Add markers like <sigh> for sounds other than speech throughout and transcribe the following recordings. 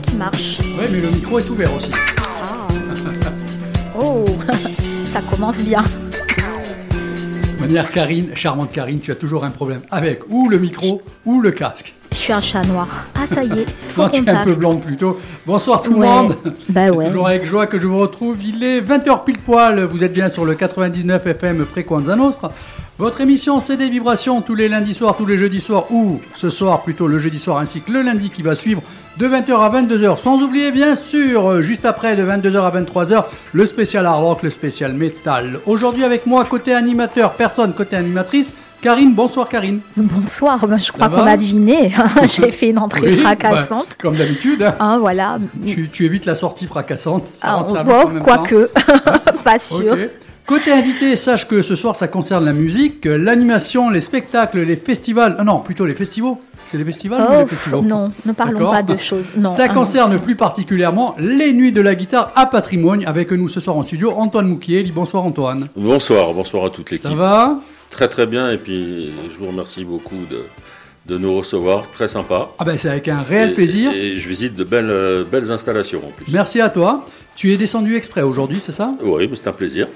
qui marche. Oui, mais le micro est ouvert aussi. Ah. Oh, <laughs> ça commence bien. Manière Karine, charmante Karine, tu as toujours un problème avec ou le micro ou le casque. Je suis un chat noir. Ah, ça y est, <laughs> faut tu es un peu blanc plutôt. Bonsoir tout le Ouais. monde. Bah C'est ouais. Toujours avec joie que je vous retrouve. Il est 20h pile poil. Vous êtes bien sur le 99 FM Frequenza Nostra. Votre émission c'est des vibrations tous les lundis soirs, tous les jeudis soirs ou ce soir plutôt le jeudi soir ainsi que le lundi qui va suivre de 20h à 22h. Sans oublier bien sûr, euh, juste après de 22h à 23h, le spécial hard rock, le spécial métal. Aujourd'hui avec moi côté animateur, personne côté animatrice. Karine, bonsoir Karine. Bonsoir, bah, je crois qu'on a deviné. <laughs> <laughs> J'ai fait une entrée Oui, fracassante. bah, comme d'habitude. hein. Hein, voilà. Tu, tu évites la sortie fracassante. Ça Ah, bon, même temps. quoique, pas <laughs> sûr. Côté invité, sache que ce soir ça concerne la musique, euh, l'animation, les spectacles, les festivals. Ah non, plutôt les festivals. C'est les festivals ou Oh, les festivals non, ne parlons pas de choses. Non, Ça ah non. concerne plus particulièrement les nuits de la guitare à patrimoine. Avec nous ce soir en studio, Antoine Mouquier. Bonsoir Antoine. Bonsoir, bonsoir à toute Ça l'équipe. va? Très très bien et puis je vous remercie beaucoup de, de nous recevoir, c'est très sympa. Ah ben c'est avec un réel Et- plaisir. Et je visite de belles, euh, belles installations en plus. Merci à toi. Tu es descendu exprès aujourd'hui, c'est ça? Oui, mais c'est un plaisir.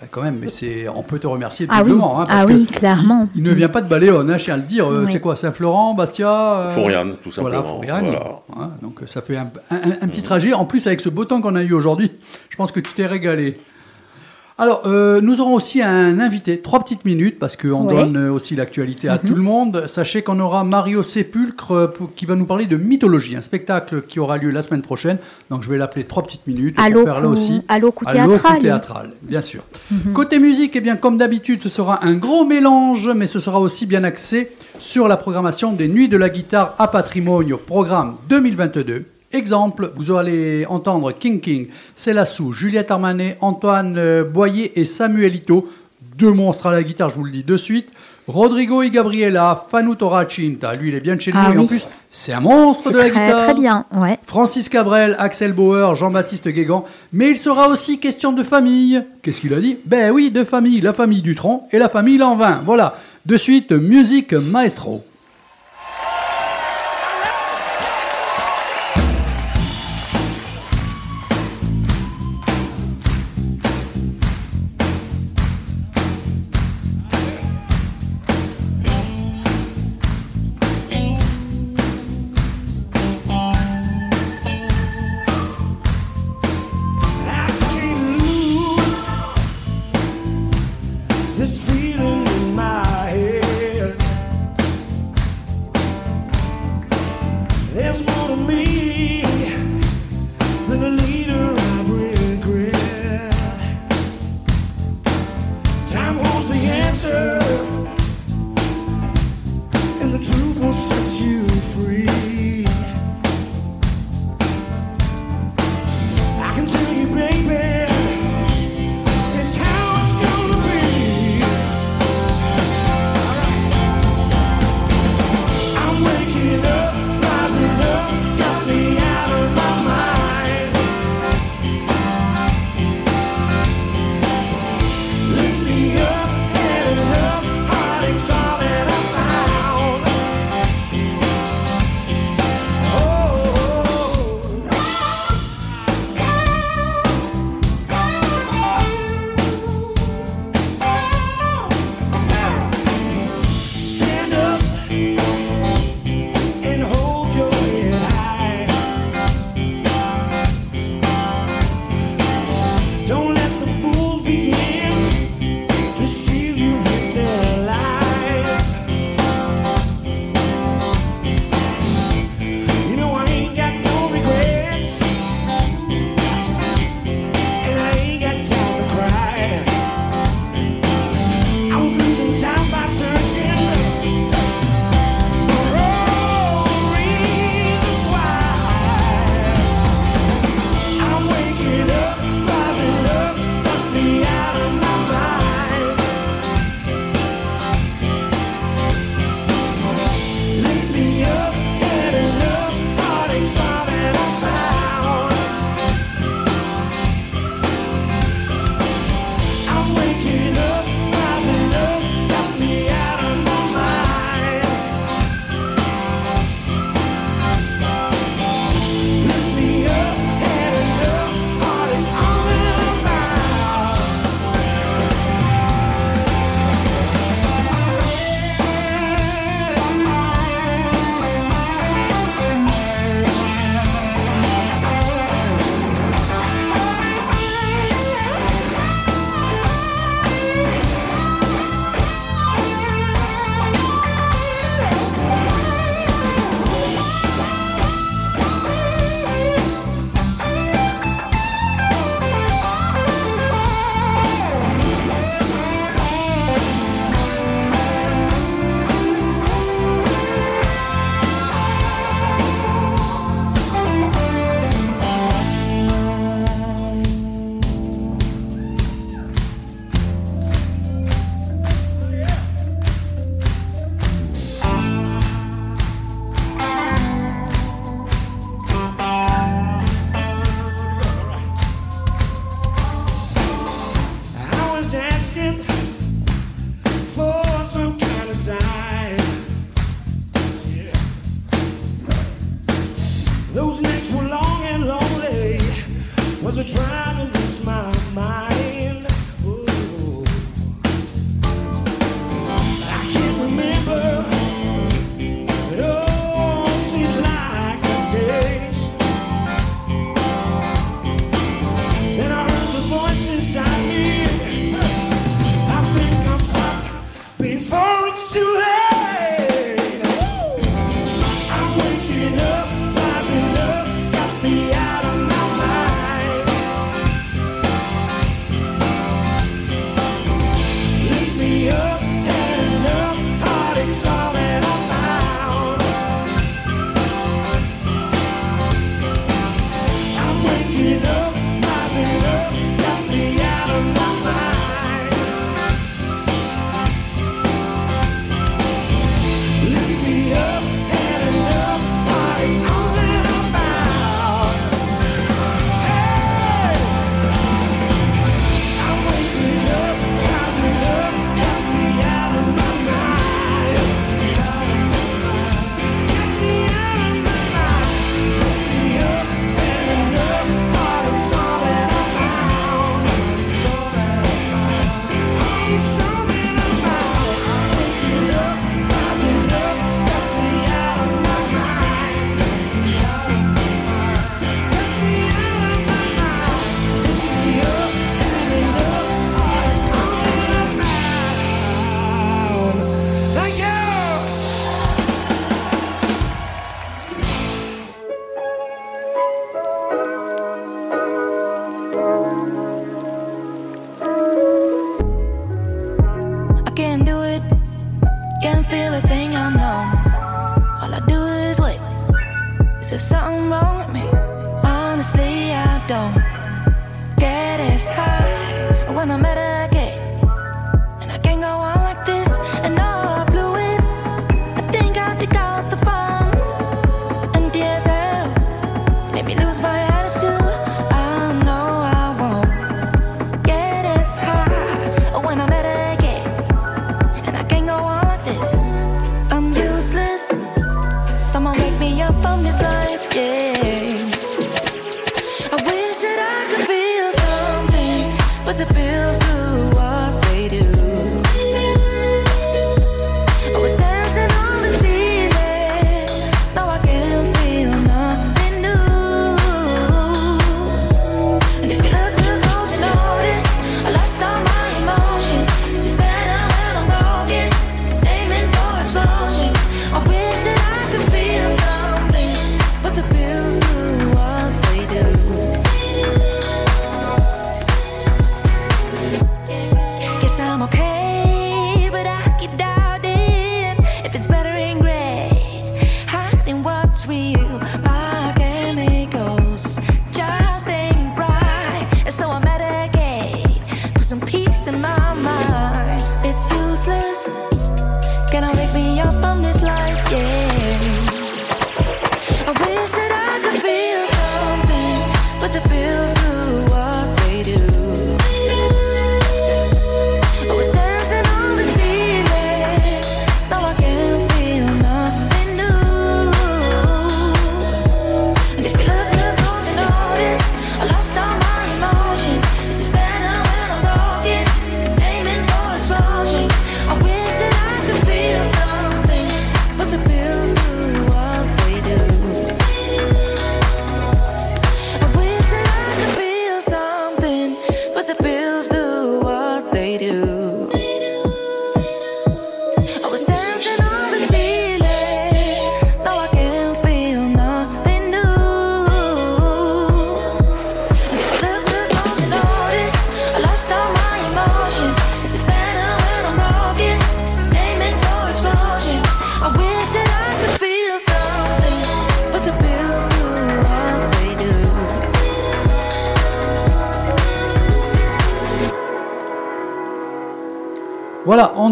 Ben, Quand même, mais c'est, on peut te remercier Ah oui, hein, parce ah que oui, clairement. Il ne vient pas de Baléone, hein, je tiens à le dire. Euh, Oui. C'est quoi Saint-Florent, Bastia euh, Foriane, tout Voilà, simplement. Foriane. Voilà. Hein, donc ça fait un, un- un petit trajet. En plus, avec ce beau temps qu'on a eu aujourd'hui, je pense que tu t'es régalé. Alors, euh, nous aurons aussi un invité, trois petites minutes, parce qu'on Ouais. donne euh, aussi l'actualité à tout le monde. Sachez qu'on aura Mario Sépulcre euh, qui va nous parler de mythologie, un spectacle qui aura lieu la semaine prochaine. Donc je vais l'appeler trois petites minutes Allô, pour faire là aussi. allô, coup Allô, théâtral. théâtral, bien sûr. Côté musique, eh bien, comme d'habitude, ce sera un gros mélange, mais ce sera aussi bien axé sur la programmation des Nuits de la guitare à patrimoine, programme 2022. Exemple, vous allez entendre King King, Célassou, Juliette Armanet, Antoine euh, Boyer et Samuel Ito, deux monstres à la guitare, je vous le dis de suite. Rodrigo y Gabriela, Fanu Toracinta, lui il est bien de chez nous Ah et en oui. plus c'est un monstre de la très, guitare. très bien. Ouais. Francis Cabrel, Axel Bauer, Jean-Baptiste Guégan, mais il sera aussi question de famille. Qu'est-ce qu'il a dit? Ben oui, de famille, la famille Dutron et la famille Lanvin. Voilà, de suite, musique maestro.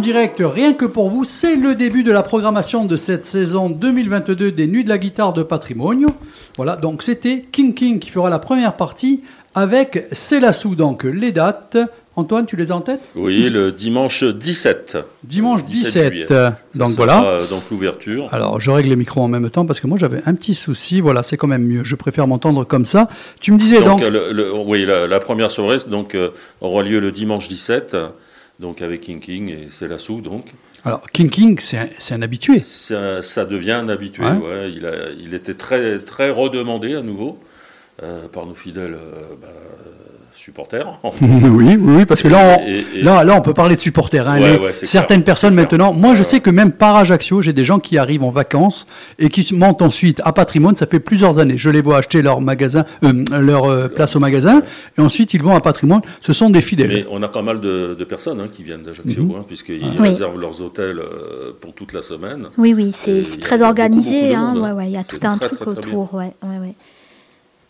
Direct, rien que pour vous, c'est le début de la programmation de cette saison 2022 des Nuits de la guitare de Patrimonio. Voilà, donc c'était King King qui fera la première partie avec Célassou. Donc les dates Antoine, tu les as en tête? Oui, le dimanche 17. Dimanche 17 17. juillet. euh, Ça donc voilà. Donc l'ouverture. Alors, je règle les micros en même temps parce que moi j'avais un petit souci. Voilà, c'est quand même mieux. Je préfère m'entendre comme ça. Tu me disais donc. Donc, euh, le- le- oui, la, la première soirée donc, euh, aura lieu le dimanche 17, donc avec King King et Célassou. Donc, Alors, King King, c'est un, un habitué. ça, ça devient un habitué. Ouais. il, a- il était très, très redemandé à nouveau euh, par nos fidèles euh, bah, supporters. <laughs> oui, oui, parce que là, on, Et- et- là, là, on peut parler de supporters. hein. Ouais, ouais, certaines clair, personnes clair. maintenant. Moi, je Ouais, sais que même par Ajaccio, j'ai des gens qui arrivent en vacances et qui montent ensuite à Patrimoine. Ça fait plusieurs années. Je les vois acheter leur magasin, euh, leur euh, place au magasin, et ensuite ils vont à Patrimoine. Ce sont des fidèles. Mais on a pas mal de, de personnes hein, qui viennent d'Ajaccio, Mhm. hein, puisqu'ils réservent leurs hôtels euh, pour toute la semaine. Oui, oui, c'est très organisé. beaucoup, beaucoup ouais, il y a tout un très, truc très, très bien. autour.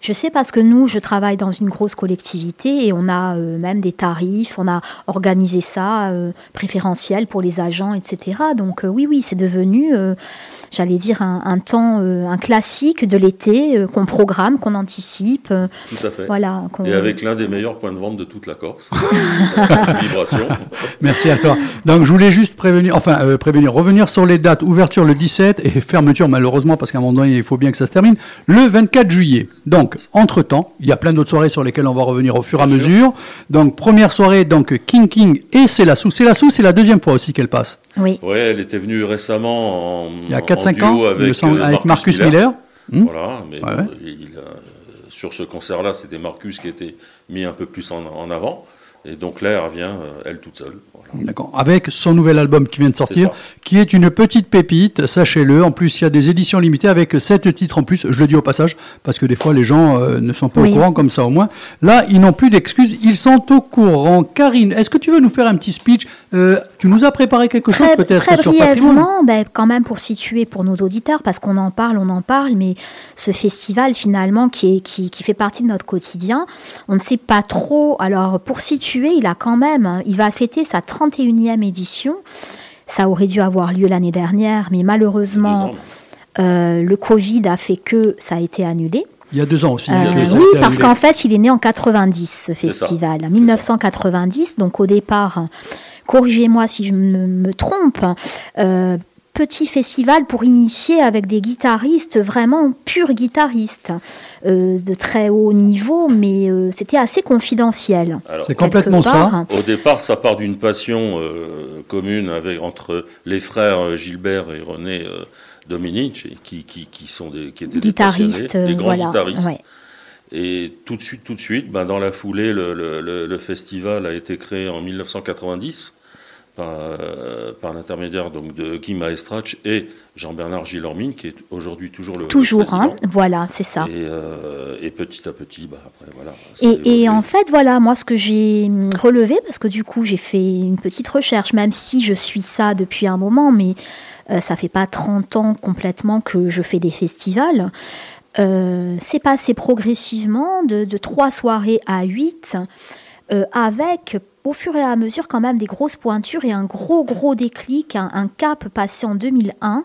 Je sais parce que nous, je travaille dans une grosse collectivité et on a euh, même des tarifs, on a organisé ça euh, préférentiel pour les agents, etc. Donc euh, oui, oui, c'est devenu, euh, j'allais dire, un, un temps, euh, un classique de l'été euh, qu'on programme, qu'on anticipe. euh, Tout à fait. voilà. Et avec l'un des meilleurs points de vente de toute la Corse. <laughs> Vibration. Merci à toi. Donc, je voulais juste prévenir, enfin, euh, prévenir, revenir sur les dates. Ouverture le 17 et fermeture, malheureusement, parce qu'à un moment donné, il faut bien que ça se termine, le 24 juillet. Donc, entre-temps, il y a plein d'autres soirées sur lesquelles on va revenir au fur et à mesure. Donc, première soirée, donc, King King et Célassou. Célassou, c'est la deuxième fois aussi qu'elle passe. Oui. Ouais, elle était venue récemment en, Il y a en 4-5 duo ans, euh, avec Marcus Miller. Hmm. Voilà, mais Ouais, bon, ouais. il a- sur ce concert-là, c'était Marcus qui était mis un peu plus en, en avant. Et donc là, elle revient, euh, elle toute seule. Voilà. D'accord. Avec son nouvel album qui vient de sortir, qui est une petite pépite, sachez-le. En plus, il y a des éditions limitées avec sept titres en plus. Je le dis au passage, parce que des fois, les gens euh, ne sont pas Oui. au courant, comme ça au moins. Là, ils n'ont plus d'excuses, ils sont au courant. Karine, est-ce que tu veux nous faire un petit speech Euh, Tu nous as préparé quelque chose Très, peut-être sur Patrimoine brièvement, ben, quand même pour situer pour nos auditeurs, parce qu'on en parle, on en parle, mais ce festival finalement qui, est, qui, qui fait partie de notre quotidien, on ne sait pas trop. Alors pour situer, il a quand même, hein, il va fêter sa 31e édition. Ça aurait dû avoir lieu l'année dernière, mais Deux malheureusement, ans. euh, le Covid a fait que ça a été annulé. Il y a deux ans aussi. Euh, hein, que ça a oui, été parce annulé. qu'en fait, il est né en 90, ce ça. festival, en 1990. Donc au départ, hein, corrigez-moi si je me, me trompe, hein, euh, petit festival pour initier avec des guitaristes, vraiment purs guitaristes, euh, de très haut niveau, mais euh, c'était assez confidentiel. C'est complètement quelque ça. part. Au départ, ça part d'une passion euh, commune avec, entre les frères Gilbert et René euh, Dominici, qui, qui, qui sont des, qui étaient des Guitaristes, des grands voilà. guitaristes. ouais. Et tout de suite, tout de suite, ben, dans la foulée, le, le- le- le festival a été créé en 1990 par, euh, par l'intermédiaire donc de Guy Maestrach et Jean-Bernard Gilormine, qui est aujourd'hui toujours le Toujours, le hein, voilà, c'est ça. Et, euh, et petit à petit, bah, après, voilà. Et, en fait, voilà, moi, ce que j'ai hum, relevé, parce que du coup, j'ai fait une petite recherche, même si je suis ça depuis un moment, mais euh, ça fait pas 30 ans complètement que je fais des festivals. Euh, c'est passé progressivement de, de 3 soirées à 8, euh, avec au fur et à mesure quand même des grosses pointures et un gros, gros déclic, un, un cap passé en 2001.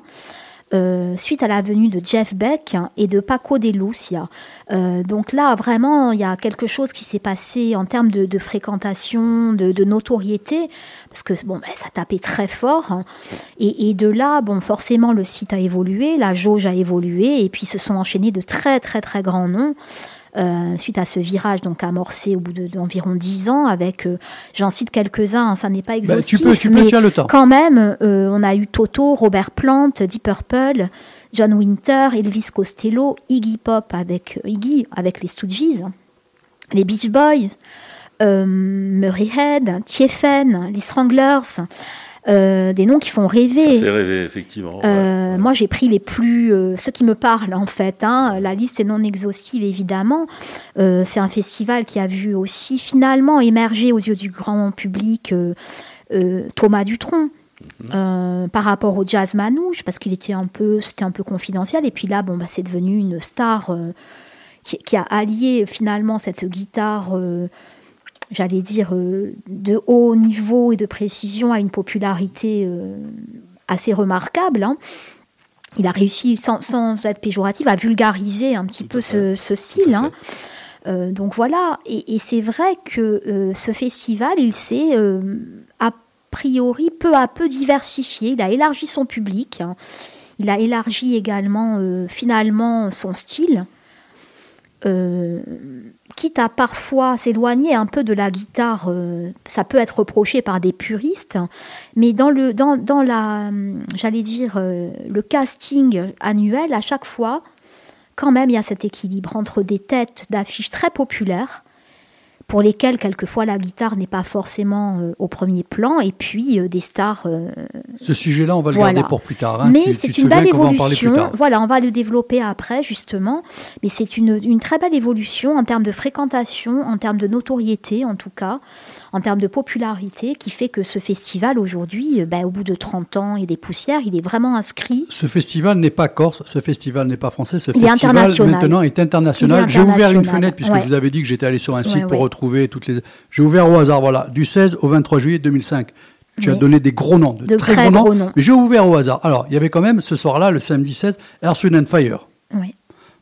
Euh, suite à la venue de Jeff Beck et de Paco de Lucia. Euh, donc là, vraiment, il y a quelque chose qui s'est passé en termes de, fréquentation, de, notoriété, parce que bon, ben, ça tapait très fort. Et, et de là, bon, forcément, le site a évolué, la jauge a évolué, et puis se sont enchaînés de très, très, très grands noms. Euh, suite à ce virage donc amorcé au bout de- d'environ 10 ans avec euh, j'en cite quelques-uns hein, ça n'est pas Bah, exhaustif tu peux, tu peux, mais tu as le temps. quand même, euh, on a eu Toto, Robert Plant, Deep Purple, John Winter, Elvis Costello, Iggy Pop avec euh, Iggy avec les Stooges, les Beach Boys, euh, Murray Head, Tiefen, les Stranglers, euh, des noms qui font Ça rêver. fait rêver, effectivement. Euh, ouais. Moi, j'ai pris les plus, euh, ceux qui me parlent en fait. hein. La liste est non exhaustive évidemment. Euh, c'est un festival qui a vu aussi finalement émerger aux yeux du grand public euh, euh, Thomas Dutronc. euh, par rapport au jazz manouche parce qu'il était un peu c'était un peu confidentiel et puis là bon bah c'est devenu une star euh, qui, qui a allié finalement cette guitare euh, j'allais dire euh, de haut niveau et de précision à une popularité euh, assez remarquable. hein. Il a réussi, sans, sans être péjoratif, à vulgariser un petit Tout peu ce, style. hein. Euh, donc voilà, et, et c'est vrai que euh, ce festival, il s'est euh, a priori peu à peu diversifié, il a élargi son public, hein. il a élargi également finalement son style, Euh, quitte à parfois s'éloigner un peu de la guitare, euh, ça peut être reproché par des puristes, mais dans le, dans, dans la, hum, j'allais dire, euh, le casting annuel, à chaque fois, quand même, il y a cet équilibre entre des têtes d'affiches très populaires, pour lesquelles quelquefois la guitare n'est pas forcément euh, au premier plan, et puis euh, des stars. euh, Ce sujet-là, on va le Voilà. garder pour plus tard. hein. mais c'est une belle évolution. tard. Voilà, on va le développer après, justement. Mais c'est une, une très belle évolution en termes de fréquentation, en termes de notoriété, en tout cas, en termes de popularité, qui fait que ce festival, aujourd'hui, ben, au bout de 30 ans et des poussières, il est vraiment inscrit. Ce festival n'est pas corse, ce festival n'est pas français, ce Il est festival international. maintenant est international. Est J'ai ouvert une fenêtre puisque ouais. je vous avais dit que j'étais allé sur un Ouais, site pour ouais. Retrouver toutes les. J'ai ouvert au hasard, voilà, du 16 au 23 juillet 2005. Tu as donné des gros noms, de, De très, très gros, noms, gros noms. mais j'ai ouvert au hasard. Alors, il y avait quand même ce soir-là, le samedi 16, Earth, Wind and Fire. Oui.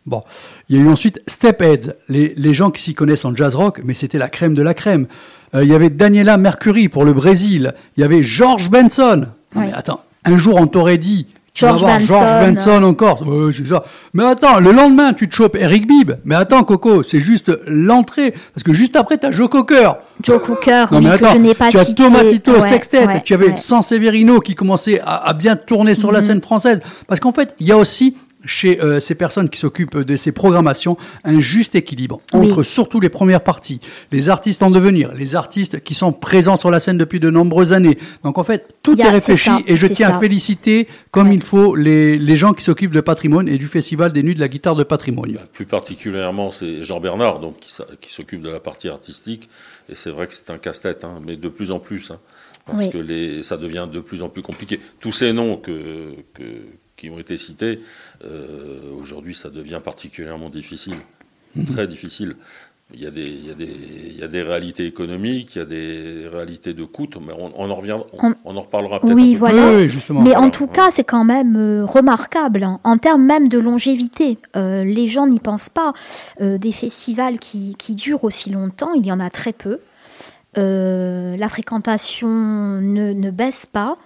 Bon, il y a eu ensuite Stepheads, les, les gens qui s'y connaissent en jazz rock, mais c'était la crème de la crème. Euh, il y avait Daniela Mercury pour le Brésil. Il y avait George Benson. Non. Mais attends, un jour on t'aurait dit, George Benson, George Benson encore. C'est ça. Mais attends, le lendemain tu te chopes Eric Bibb. Mais attends Coco, c'est juste l'entrée, parce que juste après t'as Joe Cocker. Joe Cooker, Non mais que attends, je n'ai pas tu as cité. Tomatito, Ouais, Sextet, ouais, tu avais ouais. San Severino qui commençait à, à bien tourner sur la scène française. Parce qu'en fait, il y a aussi chez euh, ces personnes qui s'occupent de ces programmations un juste équilibre Oui. entre surtout les premières parties, les artistes en devenir, les artistes qui sont présents sur la scène depuis de nombreuses années. Donc en fait, tout est réfléchi ça, et je tiens à féliciter comme il faut les, les gens qui s'occupent de patrimoine et du Festival des Nuits de la Guitare de Patrimoine. Bah, plus particulièrement, c'est Jean Bernard donc, qui, s'occupe de la partie artistique. Et c'est vrai que c'est un casse-tête, hein, mais de plus en plus. hein, parce Oui. que les, ça devient de plus en plus compliqué. Tous ces noms que, que- qui ont été cités, euh, aujourd'hui, ça devient particulièrement difficile. Très difficile. Il y, a des, il, y a des, il y a des réalités économiques, il y a des réalités de coûts, mais on, on en revient, on, en reparlera peut-être. Oui, peu voilà. Oui, justement. Mais en tout cas, c'est quand même euh, remarquable hein, en termes même de longévité. Euh, les gens n'y pensent pas. Euh, des festivals qui, qui durent aussi longtemps, il y en a très peu. Euh, la fréquentation ne, ne baisse pas.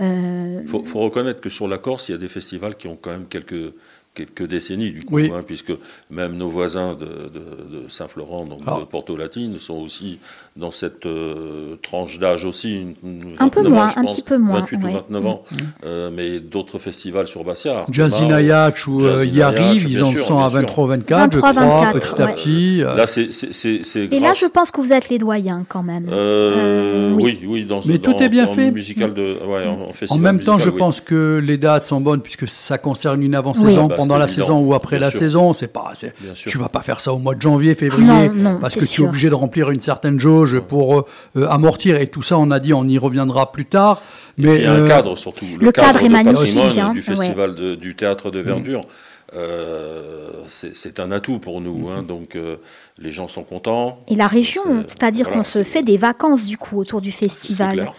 Euh, Il faut, faut reconnaître que sur la Corse, il y a des festivals qui ont quand même quelques, quelques décennies, du coup, Oui. hein, puisque même nos voisins de, de- de Saint-Florent, donc de Porto Latine, sont aussi dans cette euh, tranche d'âge aussi. une- une Un peu 29 ans, moins, je un pense, petit peu moins, 28 ouais. ou 29 ans. Euh, mais d'autres festivals sur Bassia. Jazzy Artemar, Nayak ou euh, y arrivent, ils bien en sûr, sont à bien sûr. 23 24, je 23, crois, 24, petit à ouais. petit. euh. Là, c'est c'est- c'est- c'est et là, grâce- je pense que vous êtes les doyens quand même. Euh, Euh, oui, oui, dans Mais dans- tout est bien en fait. Musical de, ouais, en, en En festival même temps, je musical, oui. pense que les dates sont bonnes puisque ça concerne une avant-saison Oui. Bah, pendant la évident, saison ou après bien la sûr. saison. C'est pas, c'est- tu vas pas faire ça au mois de janvier, février, parce que tu es obligé de remplir une certaine jauge pour euh, amortir. Et tout ça, on a dit, on y reviendra plus tard. Mais il y a un euh, cadre surtout. le cadre est de magnifique, hein, du ouais. festival de- du théâtre Mm. de verdure. euh, c'est un atout pour nous. hein, donc euh, les gens sont contents. Et la région, C'est- c'est-à-dire voilà, qu'on se fait des vacances du coup autour du festival. clair.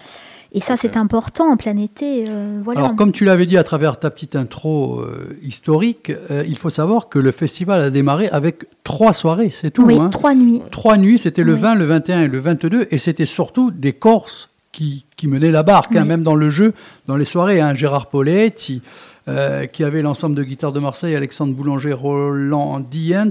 Et ça, c'est important en plein été. euh, voilà. Alors, comme tu l'avais dit à travers ta petite intro euh, historique, euh, il faut savoir que le festival a démarré avec trois soirées, c'est tout. oui, hein. trois nuits. Trois nuits, c'était le Oui. 20, le 21 et le 22, et c'était surtout des Corses qui, qui menaient la barque, hein, même dans le jeu, dans les soirées. Hein, Gérard Poletti, euh, qui avait l'ensemble de guitare de Marseille, Alexandre Boulanger, Roland Diens,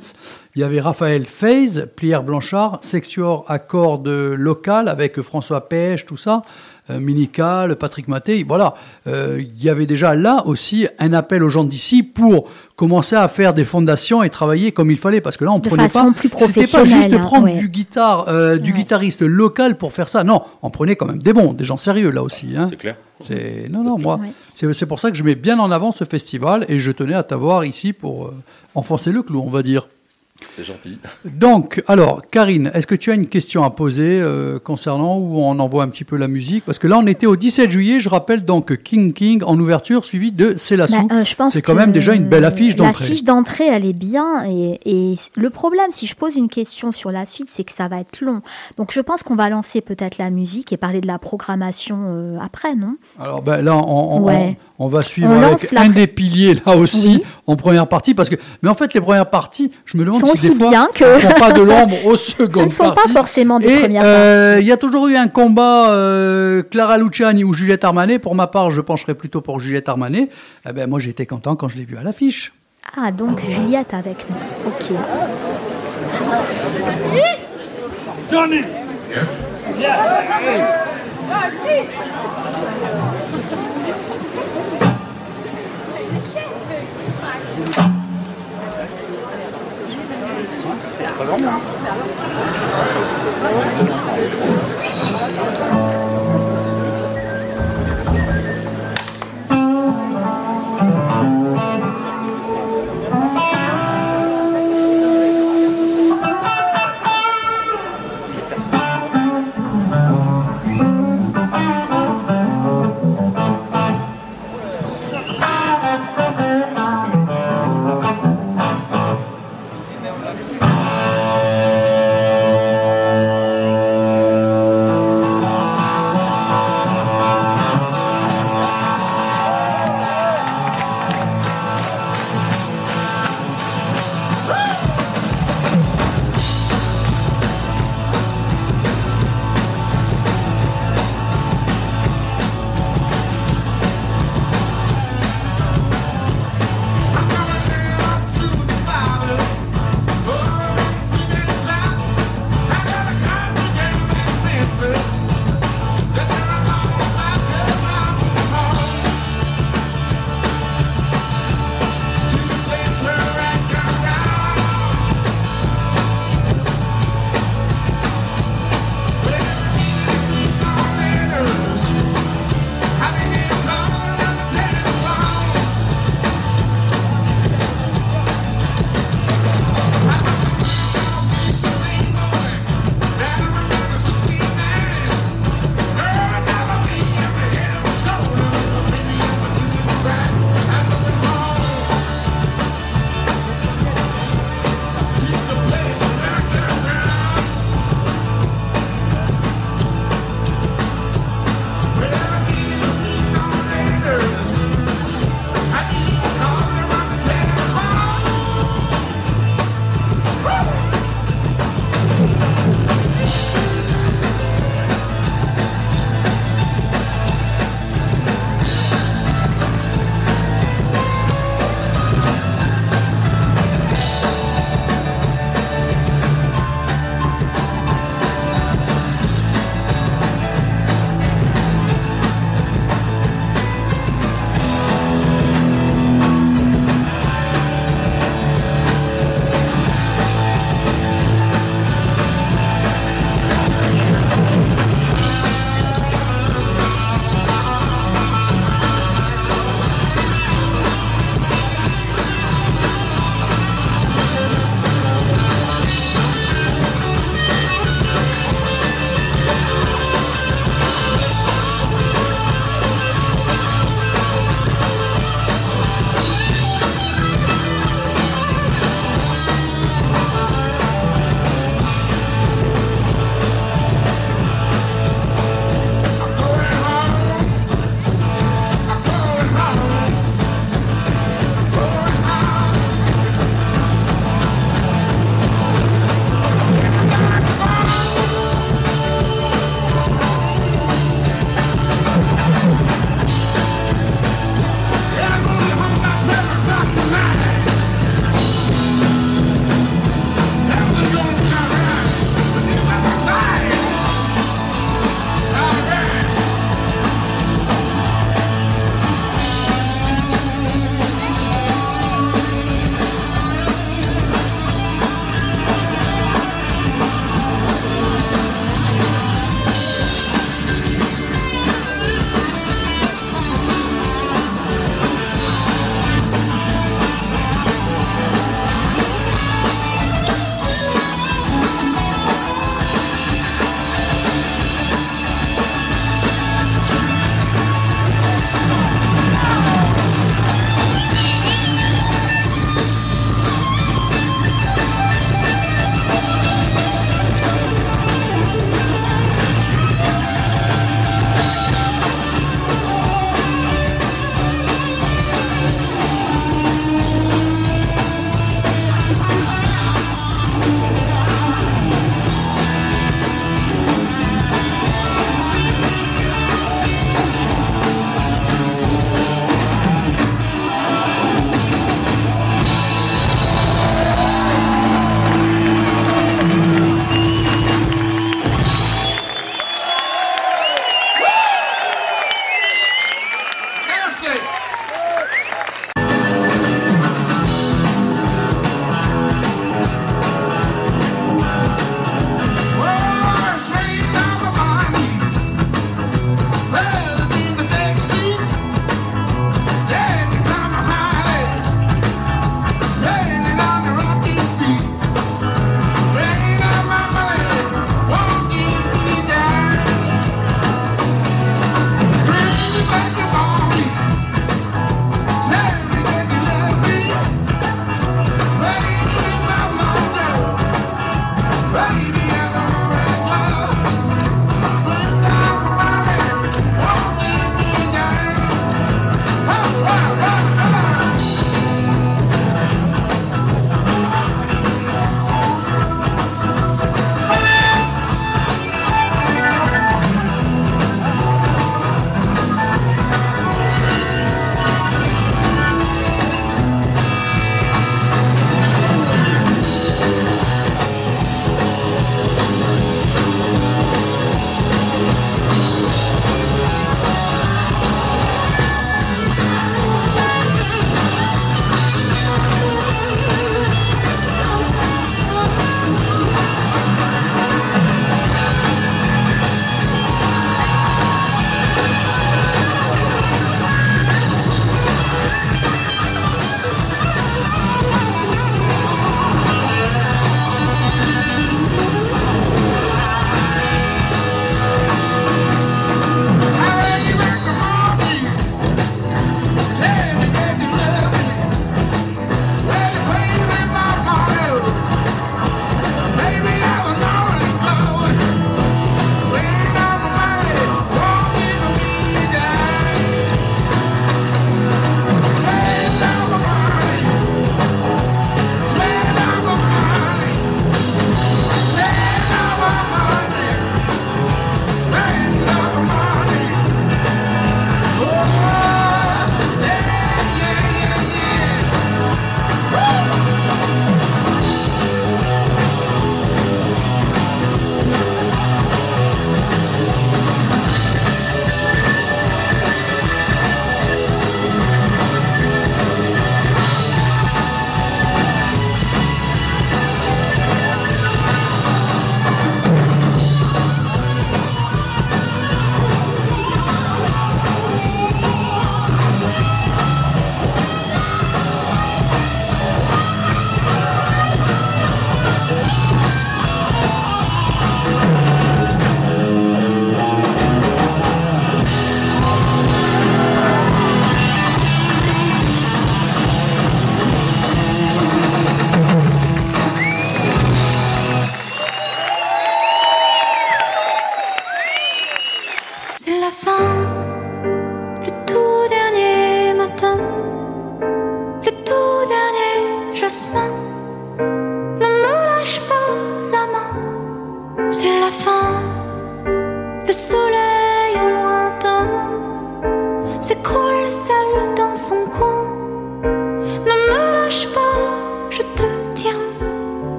il y avait Raphaël Feiz, Plière Blanchard, Sexior à cordes locales avec François Pêche, tout ça, euh, Minical, Patrick Maté, voilà. Euh, il y avait déjà là aussi un appel aux gens d'ici pour commencer à faire des fondations et travailler comme il fallait, parce que là, on De prenait façon pas, plus c'était pas juste hein, prendre ouais. du guitare, euh, du Ouais. guitariste local pour faire ça. Non, on prenait quand même des bons, des gens sérieux là aussi. Hein. C'est clair. C'est non, non, moi, Ouais. c'est c'est pour ça que je mets bien en avant ce festival et je tenais à t'avoir ici pour euh, enfoncer le clou, on va dire. C'est gentil. Donc, alors, Karine, est-ce que tu as une question à poser euh, concernant où on envoie un petit peu la musique? Parce que là, on était au 17 juillet, je rappelle donc King King en ouverture, suivi de C'est la Bah, soupe. euh, C'est quand même déjà une belle affiche d'entrée. L'affiche d'entrée, elle est bien. Et, et le problème, si je pose une question sur la suite, c'est que ça va être long. Donc je pense qu'on va lancer peut-être la musique et parler de la programmation euh, après, non? Alors ben, là, on, on- Ouais. on- on va suivre On avec un des piliers là aussi. Oui en première partie parce que mais en fait les premières parties je me demande si aussi des fois, bien que pas de <laughs> l'ombre au second. Ce ne sont pas forcément des premières euh, parties. Il y a toujours eu un combat euh, Clara Luciani ou Juliette Armanet. Pour ma part, je pencherais plutôt pour Juliette Armanet. Eh ben moi j'étais content quand je l'ai vue à l'affiche. Ah donc Juliette avec nous. Ok. Johnny. Có lắm không?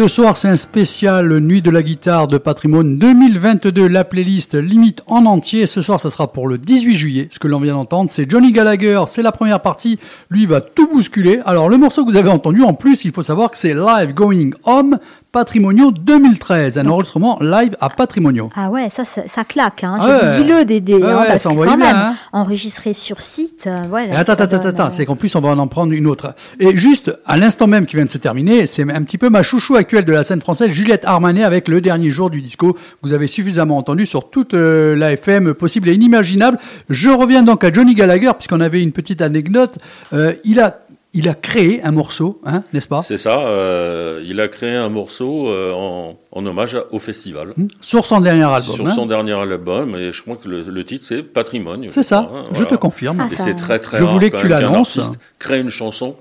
Ce soir, c'est un spécial Nuit de la guitare de patrimoine 2022. La playlist limite en entier. Ce soir, ça sera pour le 18 juillet. Ce que l'on vient d'entendre, c'est Johnny Gallagher. C'est la première partie. Lui va tout bousculer. Alors, le morceau que vous avez entendu, en plus, il faut savoir que c'est Live Going Home Patrimonio 2013. Un enregistrement live à Patrimonio. Ah ouais, ça, ça, ça claque. Hein. Ah ouais. dis, dis-le, Dédé. Ouais, hein, ouais, parce ça que envoie quand bien, même, hein. enregistré sur site. euh, ouais, attends, attends, donne, attends, euh, c'est qu'en plus on va en prendre une autre. Et juste, à l'instant même qui vient de se terminer, c'est un petit peu ma chouchou actuelle de la scène française, Juliette Armanet avec le dernier jour du disco. Vous avez suffisamment entendu sur toute euh, la FM possible et inimaginable. Je reviens donc à Johnny Gallagher, puisqu'on avait une petite anecdote. Euh, il a il a créé un morceau, hein, n'est-ce pas? C'est ça, euh, il a créé un morceau euh, en, en hommage au festival. Sur son dernier album. Sur hein. son dernier album, et je crois que le, le titre c'est Patrimoine. C'est ça, crois, hein, je voilà. te confirme. Ah, Et c'est très très Je rare voulais que tu l'annonces. crée une chanson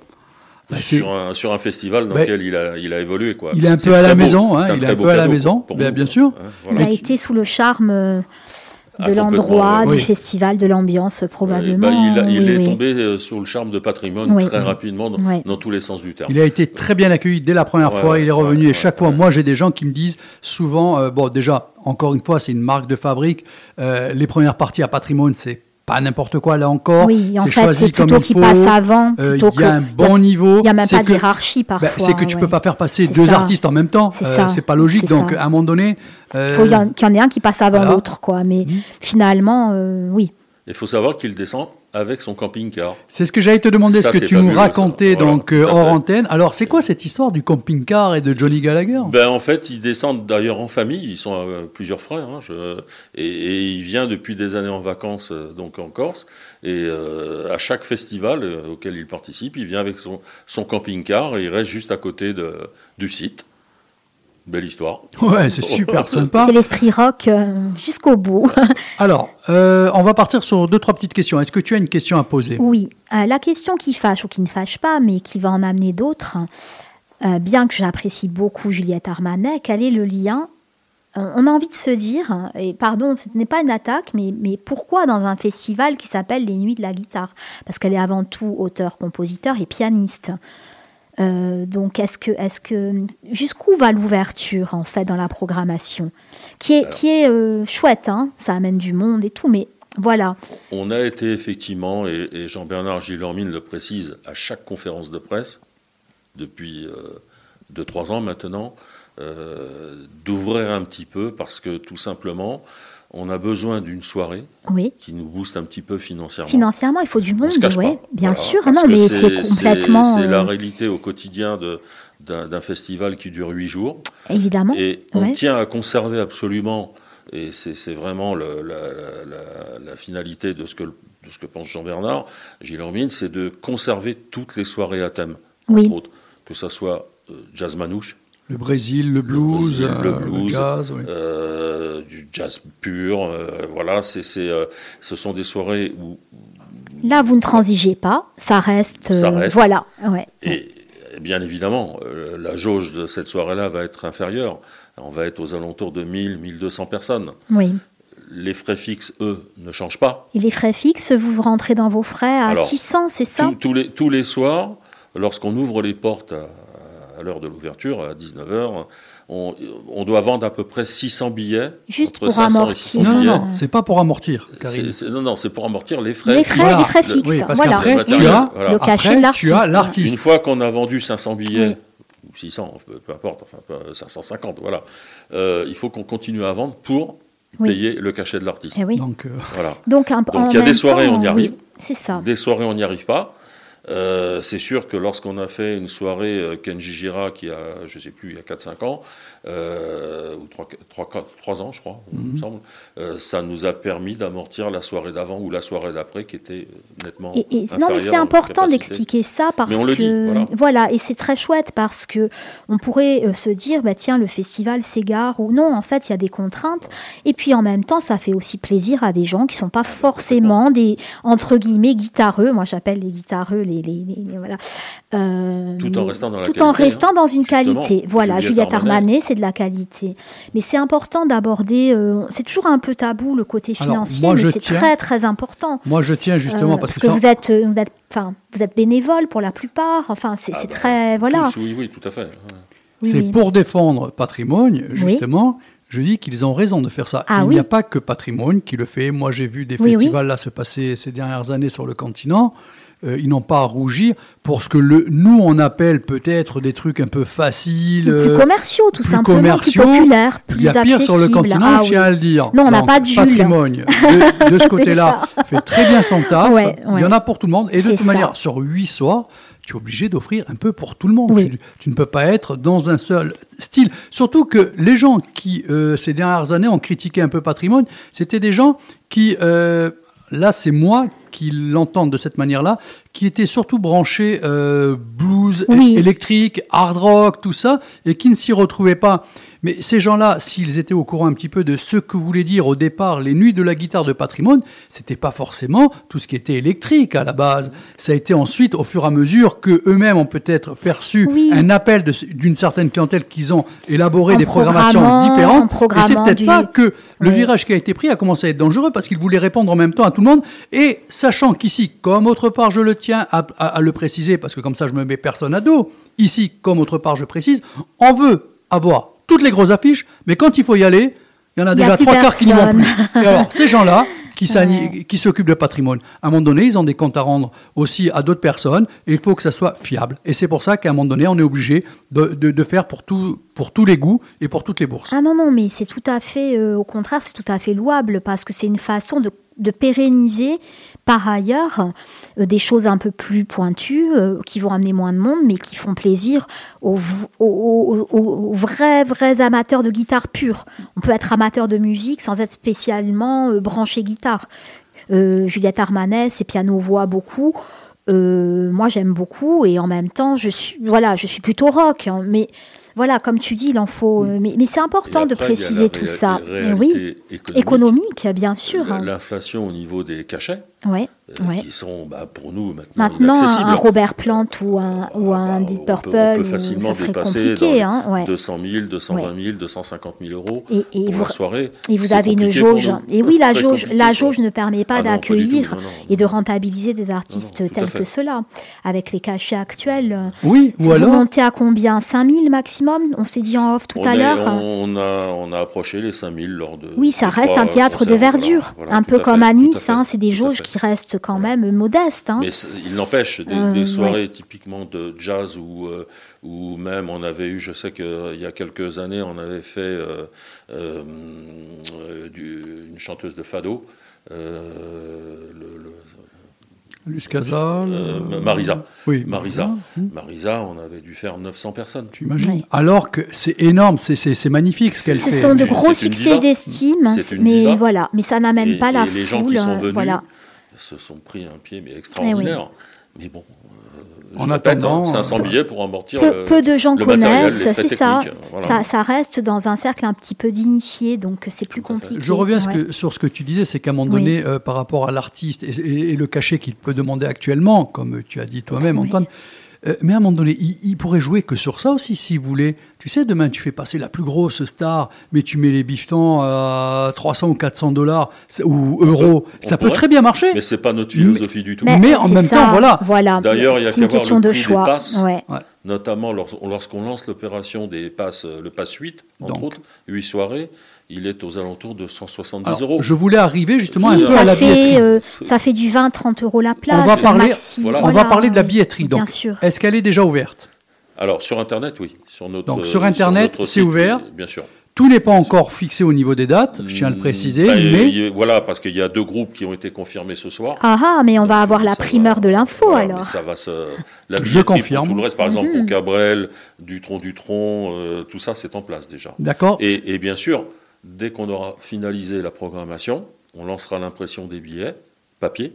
Bah, sur, un, sur un festival dans Bah, lequel il a, il a évolué. Quoi. Il est un peu à la maison, hein, il est un peu à la maison, pour bien- sûr. Hein, Il voilà. a été sous le charme euh, Ah, de l'endroit, du Oui. festival, de l'ambiance, probablement. Ouais, bah, il a- il oui, est oui. tombé euh, sur le charme de patrimoine Oui. très rapidement dans, tous les sens du terme. Il a été très bien accueilli dès la première Ouais, fois. Il est revenu ouais, et chaque ouais, fois, ouais. moi, j'ai des gens qui me disent souvent, euh, bon, déjà, encore une fois, c'est une marque de fabrique. Euh, les premières parties à patrimoine, c'est pas n'importe quoi là encore. Oui, en c'est fait, choisi c'est comme plutôt il qu'il faut. passe avant. Euh, plutôt Il y a un bon niveau. Il n'y a même C'est pas hiérarchie bah, parfois. c'est que tu ouais. peux pas faire passer C'est deux ça. artistes en même temps. C'est Euh, ça. c'est pas logique. C'est Donc, ça. à un moment donné. euh, Il faut y en- qu'il y en ait un qui passe avant voilà. l'autre, quoi. Mais Mhm. finalement, euh, oui. Il faut savoir qu'il descend avec son camping-car. C'est ce que j'allais te demander, Ça, ce que tu nous racontais Voilà, donc euh, hors fait. antenne. Alors, c'est quoi cette histoire du camping-car et de Johnny Gallagher? Ben, en fait, ils descendent d'ailleurs en famille. Ils sont euh, plusieurs frères. hein, je- et, et il vient depuis des années en vacances euh, donc en Corse. Et euh, à chaque festival auquel il participe, il vient avec son, son camping-car et il reste juste à côté de, du site. Belle histoire. <laughs> Ouais, c'est super <laughs> sympa. C'est l'esprit rock euh, jusqu'au bout. <laughs> Alors, euh, on va partir sur deux, trois petites questions. Est-ce que tu as une question à poser? Oui, euh, la question qui fâche ou qui ne fâche pas, mais qui va en amener d'autres, euh, bien que j'apprécie beaucoup Juliette Armanet, quel est le lien? On a envie de se dire, et pardon, ce n'est pas une attaque, mais, mais pourquoi dans un festival qui s'appelle Les Nuits de la guitare? Parce qu'elle est avant tout auteur, compositeur et pianiste. Euh, donc, est-ce que, est-ce que, jusqu'où va l'ouverture en fait dans la programmation, qui est, euh, chouette, hein ça amène du monde et tout, mais voilà. On a été effectivement, et, Jean-Bernard Gilormine le précise à chaque conférence de presse, depuis 2-3 ans maintenant, euh, d'ouvrir un petit peu parce que tout simplement, on a besoin d'une soirée Oui. qui nous booste un petit peu financièrement. Financièrement, il faut du On monde, ouais, pas. bien Voilà, sûr. parce Non, mais c'est complètement. C'est la euh, réalité au quotidien d'un festival qui dure huit jours. évidemment. Et on ouais. tient à conserver absolument, et c'est vraiment le- la, la- la- la finalité de ce que, de ce que pense Jean-Bernard Gilormine, c'est de conserver toutes les soirées à thème, Oui. entre autres, que ça soit euh, jazz manouche, Le Brésil, le blues, Brésil, le euh, blues, jazz, oui. euh, du jazz pur, euh, voilà, c'est c'est, euh, ce sont des soirées où Là, vous ne transigez pas. Ça reste. Ça euh, reste. Voilà. Ouais. Et et bien évidemment, euh, la jauge de cette soirée-là va être inférieure. On va être aux alentours de 1000, 1200 personnes. Oui. Les frais fixes, eux, ne changent pas. Et les frais fixes, vous rentrez dans vos frais à Alors, 600, c'est ça? Tous, tous les, tous les soirs, lorsqu'on ouvre les portes à, à l'heure de l'ouverture, à 19h, on, on doit vendre à peu près 600 billets. Juste entre pour 500 et amortir. 600 Non, non, billets. non, c'est pas pour amortir, Karine. C'est- c'est- non, non, c'est pour amortir les frais. Les frais, Voilà. les frais fixes. oui, parce voilà. tu as, voilà. Le cachet après, de l'artiste. tu as Une fois qu'on a vendu 500 billets, Oui. ou 600, peu, peu importe, enfin peu- 550, voilà, euh, il faut qu'on continue à vendre pour Oui. payer le cachet de l'artiste. Eh oui. Donc, euh, Voilà. Donc, il y a des soirées, temps, on y arrive. oui, c'est ça. Des soirées, on n'y arrive pas. Euh, c'est sûr que lorsqu'on a fait une soirée euh, Kenji Gira qui a, je sais plus, il y a 4-5 ans, ou 3, ans, je crois, il Mhm. me semble, euh, ça nous a permis d'amortir la soirée d'avant ou la soirée d'après qui était euh, nettement Et, et- non, mais c'est important d'expliquer ça parce Mais on le que dit, voilà. et c'est très chouette parce que on pourrait euh, se dire bah tiens le festival s'égare ou non. En fait il y a des contraintes. Et puis en même temps ça fait aussi plaisir à des gens qui sont pas forcément des entre guillemets guitareux. Moi j'appelle les guitareux les, les, les- les- voilà Euh, Tout en restant dans la tout qualité, en restant dans une qualité voilà Juliette Armanet. C'est de la qualité mais c'est important d'aborder euh, c'est toujours un peu tabou le côté Alors, financier moi, mais c'est très très important moi, je tiens justement euh, parce, parce que, que, ça- vous êtes, euh, vous êtes, enfin, vous êtes bénévole pour la plupart. Enfin, c'est Ah bah, très, voilà. Tous, oui, oui, tout à fait. Oui, c'est oui. pour défendre patrimoine, justement. Je dis qu'ils ont raison de faire ça. Ah Il oui. n'y a pas que patrimoine qui le fait. Moi, j'ai vu des Oui, oui. festivals là se passer ces dernières années sur le continent. Euh, ils n'ont pas à rougir pour ce que le, nous on appelle peut-être des trucs un peu faciles, Ou plus euh, commerciaux, tout plus simplement, commerciaux. plus populaires, plus Il y a pire sur le continent, Ah je tiens oui. à le dire. Non, on n'a pas de patrimoine de, de ce <laughs> côté-là fait très bien son taf. Ouais, Il y en a pour tout le monde. Et de toute ça. manière, sur huit soirs, tu es obligé d'offrir un peu pour tout le monde. Oui. Tu, tu ne peux pas être dans un seul style. Surtout que les gens qui, euh, ces dernières années, ont critiqué un peu patrimoine, c'était des gens qui, euh, là c'est moi qui l'entends de cette manière-là, qui étaient surtout branchés euh, blues, Oui. électrique, hard rock, tout ça, et qui ne s'y retrouvaient pas. Mais ces gens-là, s'ils étaient au courant un petit peu de ce que voulaient dire au départ les nuits de la guitare de patrimoine, c'était pas forcément tout ce qui était électrique à la base. Ça a été ensuite, au fur et à mesure que eux-mêmes ont peut-être perçu Oui. un appel d'une certaine clientèle qu'ils ont élaboré En des programmations différentes. Et c'est peut-être du- pas que le Oui. virage qui a été pris a commencé à être dangereux parce qu'ils voulaient répondre en même temps à tout le monde. Et sachant qu'ici, comme autre part, je le tiens à, à- à le préciser parce que comme ça je me mets personne à dos. Ici, comme autre part, je précise, on veut avoir toutes les grosses affiches, mais quand il faut y aller, il y en a y déjà trois quarts qui n'y vont plus. Et alors, ces gens-là <laughs> qui, Ouais. qui s'occupent de patrimoine, à un moment donné, ils ont des comptes à rendre aussi à d'autres personnes et il faut que ça soit fiable. Et c'est pour ça qu'à un moment donné, on est obligé de, de- de faire pour, tout, pour tous les goûts et pour toutes les bourses. Ah non, non, mais c'est tout à fait, euh, au contraire, c'est tout à fait louable parce que c'est une façon de, de pérenniser par ailleurs euh, des choses un peu plus pointues euh, qui vont amener moins de monde, mais qui font plaisir aux, v- aux- aux- aux- aux vrais, vrais amateurs de guitare pure. On peut être amateur de musique sans être spécialement euh, branché guitare. Euh, Juliette Armanet, c'est piano-voix beaucoup. Euh, moi, j'aime beaucoup et en même temps, je suis, voilà, je suis plutôt rock. hein, mais voilà, comme tu dis, il en faut. Mais, mais c'est important de préciser tout ça. oui, réalités économique, bien sûr. Hein. L'inflation au niveau des cachets, Ouais, euh, ouais. qui sont bah, pour nous maintenant, Maintenant, un, inaccessibles. un Robert Plant ou un, ou un Bah, Deep on peut- Purple, on peut facilement ça serait dépasser dans Hein, ouais. 200 000, 220 000, 250 000 euros Et, et pour vous, la soirée. et vous avez une jauge. Et oui, la <laughs> jauge, la jauge ne permet pas Ah non, d'accueillir non, non, et de non. rentabiliser des artistes tout à tels que ceux-là. Avec les cachets actuels, Oui, si ou vous alors montez à combien? 5000 maximum? On s'est dit en off tout on à l'heure. On a, on a approché les 5000 lors de. Oui, ça reste un théâtre de verdure, un peu comme à Nice. hein, c'est des jauges. Qui restent quand même modestes. hein. Mais il n'empêche, des, Euh, des soirées typiquement de jazz ou euh, ou même on avait eu, je sais qu'il y a quelques années, on avait fait euh, du- une chanteuse de fado, euh, le- le- Luce Casal. Marisa. Oui, Marisa. Hum, Marisa, on avait dû faire 900 personnes. Tu imagines. Alors que c'est énorme, c'est- magnifique ce qu'elle Ce fait. sont de gros succès d'estime, mais diva. voilà, mais ça n'amène Et, pas la et les gens foule, qui sont venus voilà. Se sont pris un pied mais extraordinaire. Mais bon, euh, je En attendant, hein, 500 euh, billets pour amortir Peu, le, peu de gens le connaissent, c'est ça. voilà. ça. Ça reste dans un cercle un petit peu d'initiés, donc c'est plus compliqué. Je reviens à ce que- sur ce que tu disais, c'est qu'à un moment Oui. donné, euh, par rapport à l'artiste et, et- et le cachet qu'il peut demander actuellement, comme tu as dit toi-même, Oui. Antoine, euh, mais à un moment donné, il, il pourrait jouer que sur ça aussi, s'il voulait. Tu sais, demain, tu fais passer la plus grosse star, mais tu mets les bifetons à 300 ou 400 dollars c'est- ou euros. on ça peut très bien marcher. Mais c'est pas notre philosophie du tout. Mais en même temps, voilà. voilà. D'ailleurs, il y a qu'à une voir question le de prix des choix. passes. Ouais. Notamment lors- lorsqu'on lance l'opération des passes, euh, le pass 8, entre Donc. autres, 8 soirées, il est aux alentours de 170 Alors, euros. je voulais arriver justement Oui, un peu à ça la billetterie. euh, ça fait du 20-30 euros la place. va parler- maxi. voilà. On va parler de la billetterie. Bien Donc, sûr. est-ce qu'elle est déjà ouverte? Alors, sur Internet, oui. Sur notre, Donc, euh, sur Internet, notre c'est site, ouvert. Bien sûr. Tout n'est pas encore fixé au niveau des dates, je tiens à le préciser, Bah, mais a- Voilà, parce qu'il y a deux groupes qui ont été confirmés ce soir. Ah ah, mais on va avoir la ça primeur va- de l'info voilà, alors. ça va se. La Je confirme. Pour tout le reste, par exemple, Mhm. pour Cabrel, Dutron, Dutron, euh, tout ça, c'est en place déjà. d'accord. Et, et bien sûr, dès qu'on aura finalisé la programmation, on lancera l'impression des billets papier.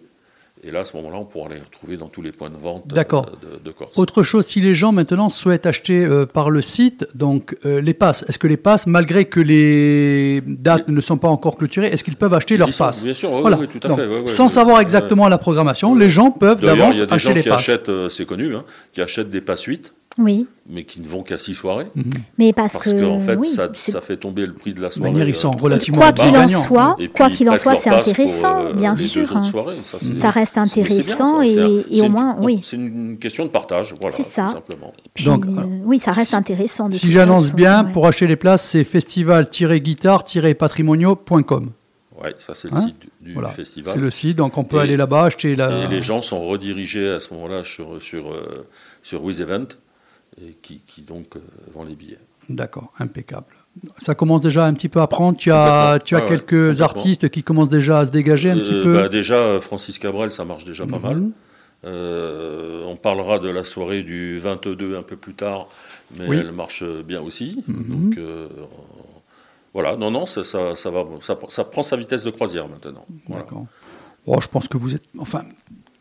Et là, à ce moment-là, on pourra les retrouver dans tous les points de vente euh, D'accord. de, de Corse. Autre chose, si les gens maintenant souhaitent acheter euh, par le site, donc euh, les passes, est-ce que les passes, malgré que les dates ne sont pas encore clôturées, est-ce qu'ils peuvent acheter Ils leurs passes Bien sûr, oui, Voilà. oui, tout à Donc, fait. ouais, sans ouais, savoir exactement la programmation, les gens peuvent d'avance il y a des acheter gens les qui passes. achètent, c'est connu, hein, qui achètent des passes 8, Oui, mais qui ne vont qu'à 6 soirées. mais parce, Parce que qu'en fait, oui, ça, fait tomber le prix de la De soirée. manière, ils sont euh, relativement quoi qu'il en soit, Et quoi puis, qu'il en soit, c'est intéressant, pour, euh, bien les sûr. deux autres hein. soirées. Ça, Ça reste bien, intéressant ça. et- et au une- moins, oui. C'est une question de partage, voilà, C'est ça. tout simplement. Puis, Donc, euh, oui, ça reste intéressant. De Si j'annonce bien, ouais. pour acheter les places, c'est festival-guitar-patrimonio.com. Ouais, ça c'est le Hein site du, du Voilà, festival. c'est le site, donc on peut Et- aller là-bas acheter la. Et les gens sont redirigés à ce moment-là sur, sur, euh, sur WizEvent, et qui, qui donc euh, vend les billets. D'accord, impeccable. Ça commence déjà un petit peu à prendre. Tu as, tu as ouais, quelques artistes qui commencent déjà à se dégager un Euh, petit peu. bah, déjà, Francis Cabrel, ça marche déjà pas Mhm. mal. Euh, on parlera de la soirée du 22 un peu plus tard, mais Oui. elle marche bien aussi. Mhm. Donc euh, voilà, non, non, ça, ça, ça va, ça, ça prend sa vitesse de croisière maintenant. Voilà. D'accord. Bon, je pense que vous êtes, enfin,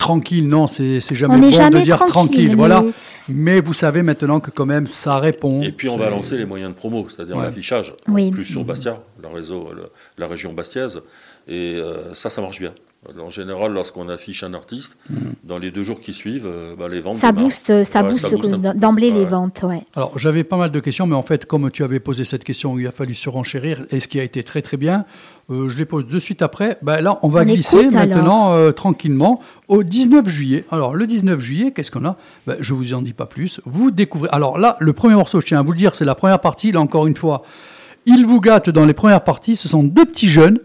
tranquille. Non, c'est jamais On bon jamais de dire tranquille. tranquille, Voilà. mais- Mais vous savez maintenant que quand même ça répond. Et puis on va C'est- lancer les moyens de promo, c'est-à-dire Ouais. l'affichage, Oui. plus sur Bastia, le réseau, le- la région bastiaise. Et euh, ça, ça marche bien. En général, lorsqu'on affiche un artiste, dans les deux jours qui suivent, euh, bah, les ventes Ça démarrent. booste, ça Ouais, booste d'emblée les ventes, ouais. Alors, j'avais pas mal de questions, mais en fait, comme tu avais posé cette question, il a fallu se renchérir, et ce qui a été très très bien, euh, je les pose de suite après. Ben là, on va On glisser écoute, maintenant euh, tranquillement au 19 juillet. Alors, le 19 juillet, qu'est-ce qu'on a? Ben, Je vous en dis pas plus. Vous découvrez. Alors là, le premier morceau, je tiens à vous le dire, c'est la première partie. Là, encore une fois, il vous gâte dans les premières parties. Ce sont deux petits jeunes.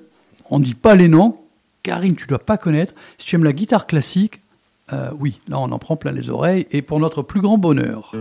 On ne dit pas les noms. Karine, tu dois pas connaître. Si tu aimes la guitare classique, euh, oui, là, on en prend plein les oreilles. Et pour notre plus grand bonheur.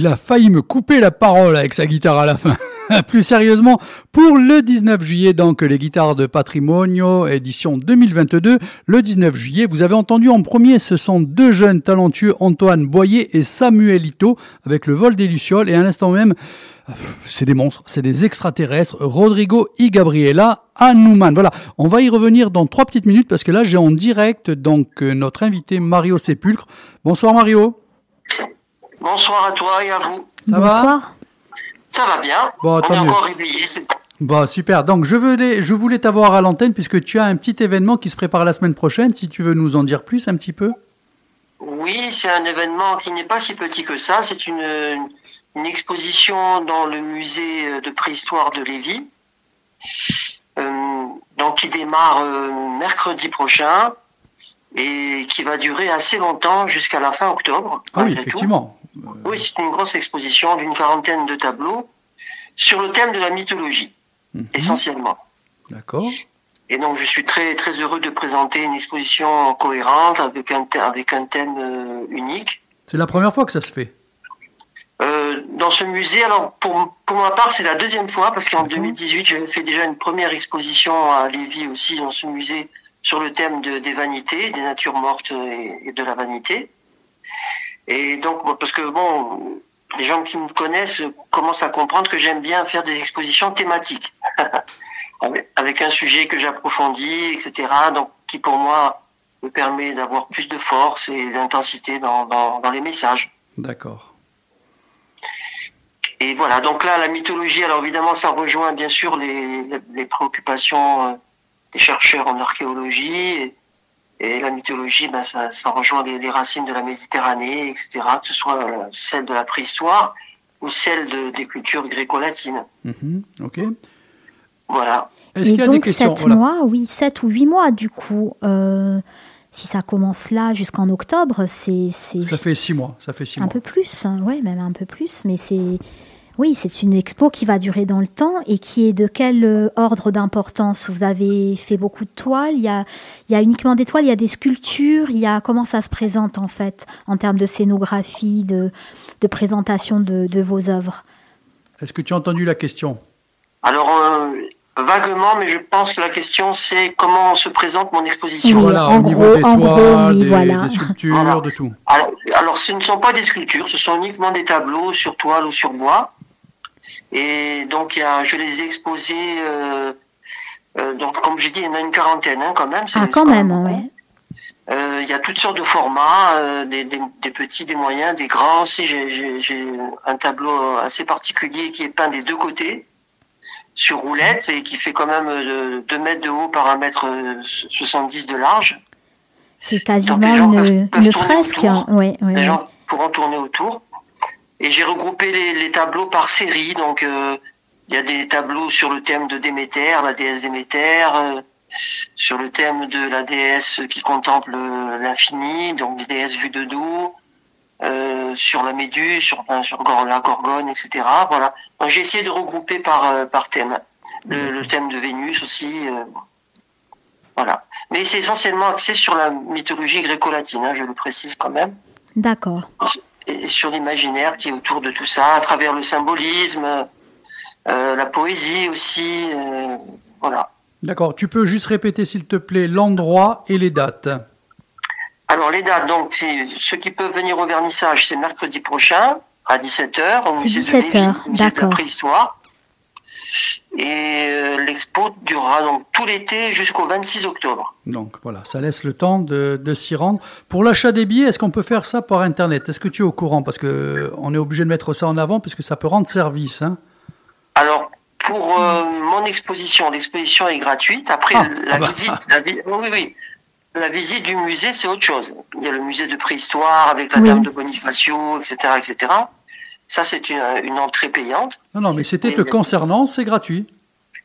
Il a failli me couper la parole avec sa guitare à la fin. <laughs> Plus sérieusement, pour le 19 juillet, donc les guitares de Patrimonio, édition 2022, le 19 juillet, vous avez entendu en premier, ce sont deux jeunes talentueux, Antoine Boyer et Samuel Ito, avec le vol des Lucioles, et à l'instant même, c'est des monstres, c'est des extraterrestres, Rodrigo y Gabriela Hanuman. Voilà, on va y revenir dans trois petites minutes, parce que là, j'ai en direct donc euh, notre invité Mario Sépulcre. Bonsoir Mario. Bonsoir à toi et à vous. Ça va Bonsoir. Ça va bien. Bon, On est mieux. encore réveillés. c'est bon. Super. Donc, je voulais, je voulais t'avoir à l'antenne puisque tu as un petit événement qui se prépare la semaine prochaine. Si tu veux nous en dire plus un petit peu. Oui, c'est un événement qui n'est pas si petit que ça. C'est une, une exposition dans le musée de préhistoire de Lévis. Euh, donc, qui démarre euh, mercredi prochain et qui va durer assez longtemps jusqu'à la fin octobre. Ah oui, tout. Effectivement. Oui, c'est une grosse exposition d'une quarantaine de tableaux sur le thème de la mythologie, Mhm. essentiellement. D'accord. Et donc, je suis très très heureux de présenter une exposition cohérente avec un thème, avec un thème euh, unique. C'est la première fois que ça se fait. Euh, dans ce musée, alors pour, pour ma part, c'est la deuxième fois parce qu'en D'accord. 2018, j'avais fait déjà une première exposition à Lévis aussi dans ce musée sur le thème de, des vanités, des natures mortes et, et de la vanité. Et donc, parce que bon, les gens qui me connaissent commencent à comprendre que j'aime bien faire des expositions thématiques. <laughs> avec, un sujet que j'approfondis, etc. Donc, qui pour moi me permet d'avoir plus de force et d'intensité dans, dans, dans les messages. D'accord. Et voilà, donc là, la mythologie, alors évidemment, ça rejoint bien sûr les, les, les préoccupations euh, des chercheurs en archéologie. Et, et la mythologie, ben, ça, ça rejoint les, les racines de la Méditerranée, etc., que ce soit euh, celle de la préhistoire ou celle de, des cultures gréco-latines. Mhm, Ok. Voilà. Et donc, questions sept Voilà. mois, oui, 7 ou 8 mois, du coup. euh, si ça commence là jusqu'en octobre, c'est Ça fait six mois. Ça fait six un mois. peu plus. hein, ouais, même un peu plus. Mais c'est. Oui, c'est une expo qui va durer dans le temps et qui est de quel euh, ordre d'importance? Vous avez fait beaucoup de toiles, il y a, il y a uniquement des toiles, il y a des sculptures, il y a comment ça se présente en fait en termes de scénographie, de, de présentation de, de vos œuvres? Est-ce que tu as entendu la question? Alors, euh, vaguement, mais je pense que la question, c'est comment se présente mon exposition. Oui, Voilà, en au niveau gros- des en toiles, gros, oui, des, voilà. des sculptures, Voilà. de tout. Alors, alors, ce ne sont pas des sculptures, ce sont uniquement des tableaux sur toile ou sur bois. Et donc, y a, je les ai exposés. euh, euh, donc, comme j'ai dit, il y en a une quarantaine hein, quand même. Ah, quand même, ouais. Euh, Il y a toutes sortes de formats, des, des- des petits, des moyens, des grands aussi. J'ai- un tableau assez particulier qui est peint des deux côtés sur roulette et qui fait quand même 2 mètres de haut par 1 mètre euh, 70 de large. C'est quasiment les gens peuvent- une, peuvent une tourner fresque. autour. Ouais, Les gens pourront tourner autour. Et j'ai regroupé les, les tableaux par série. Donc, euh, il y a des tableaux sur le thème de Déméter, la déesse Déméter, euh, sur le thème de la déesse qui contemple euh, l'infini, donc des déesses vues de dos, euh, sur la Méduse, sur, enfin, sur Gor- la Gorgone, etc. Voilà. J'ai essayé de regrouper par, par thème. Le, le thème de Vénus aussi. euh, voilà. Mais c'est essentiellement axé sur la mythologie gréco-latine, hein, je le précise quand même D'accord. Et sur l'imaginaire qui est autour de tout ça, à travers le symbolisme, euh, la poésie aussi, euh, voilà. D'accord. Tu peux juste répéter, s'il te plaît, l'endroit et les dates. Alors les dates, donc c'est ceux qui peuvent venir au vernissage, c'est mercredi prochain à 17h au C'est musée 17 de Lévis, heures, au musée de la d'accord. préhistoire. Et euh, l'expo durera donc tout l'été jusqu'au 26 octobre. Donc voilà, ça laisse le temps de, de s'y rendre. Pour l'achat des billets, est-ce qu'on peut faire ça par Internet? Est-ce que tu es au courant? Parce que on est obligé de mettre ça en avant puisque ça peut rendre service. hein. Alors, pour euh, mon exposition, l'exposition est gratuite. Après, Ah, la ah bah. visite, la vi- oui, oui, la visite du musée, c'est autre chose. Il y a le musée de préhistoire avec la Oui. dame de Bonifacio, etc., etc. Ça, c'est une, une entrée payante. Non, non, mais c'était te concernant, c'est gratuit.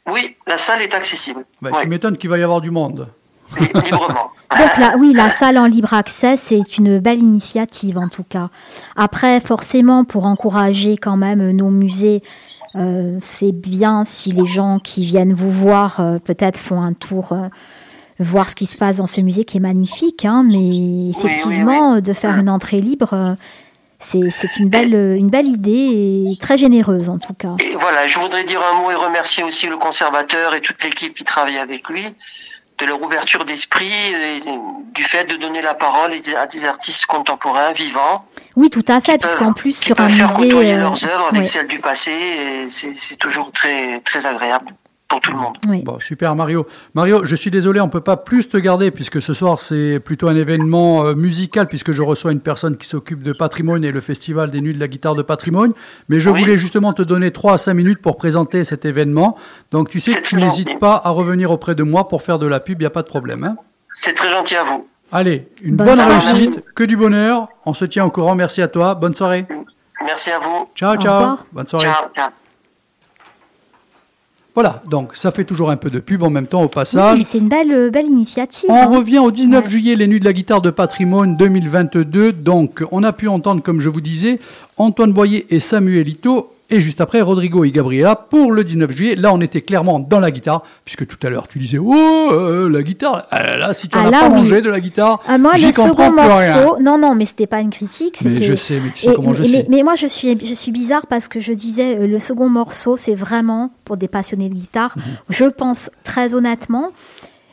Oui, la salle est accessible. Bah, Ouais, Tu m'étonnes qu'il va y avoir du monde. li- librement. <laughs> Donc là, oui, la salle en libre accès, c'est une belle initiative en tout cas. Après, forcément, pour encourager quand même nos musées, euh, c'est bien si les gens qui viennent vous voir euh, peut-être font un tour, euh, voir ce qui se passe dans ce musée qui est magnifique. hein, mais effectivement, de faire une entrée libre, euh, c'est une belle, une belle idée et très généreuse en tout cas. Et voilà, je voudrais dire un mot et remercier aussi le conservateur et toute l'équipe qui travaille avec lui de leur ouverture d'esprit et du fait de donner la parole à des artistes contemporains vivants. Oui, tout à fait, puisqu'en plus sur un peuvent faire musée, euh, leurs œuvres avec ouais, celles du passé, c'est toujours très, très agréable pour tout le monde. oui. Bon, super Mario. Mario, je suis désolé, on peut pas plus te garder puisque ce soir c'est plutôt un événement euh, musical puisque je reçois une personne qui s'occupe de patrimoine et le festival des nuits de la guitare de patrimoine. Mais je Oui. voulais justement te donner 3 à 5 minutes pour présenter cet événement. Donc tu sais que tu n'hésites pas à revenir auprès de moi pour faire de la pub, il n'y a pas de problème. hein. C'est très gentil à vous. Allez, une Bonne bonne soirée. réussite, que du bonheur. On se tient au courant. Merci à toi. Bonne soirée. Merci à vous. Ciao, ciao. Bonne soirée. Ciao. ciao. Voilà, donc ça fait toujours un peu de pub en même temps au Oui, passage. mais c'est une belle, euh, belle initiative. On hein. revient au 19 Ouais. juillet, les Nuits de la guitare de patrimoine 2022. Donc, on a pu entendre, comme je vous disais, Antoine Boyer et Samuel Ito. Et juste après, Rodrigo et Gabriela pour le 19 juillet. Là, on était clairement dans la guitare, puisque tout à l'heure, tu disais, oh, euh, la guitare. Ah là là, si tu Ah n'en as là, pas oui. mangé de la guitare, Ah, moi, le comprends second plus rien. morceau, non, non, mais c'était pas une critique. Mais c'était- je sais, mais tu sais Et- comment je mais, sais. mais moi, je suis, je suis bizarre parce que je disais, euh, le second morceau, c'est vraiment pour des passionnés de guitare. Mhm. Je pense très honnêtement,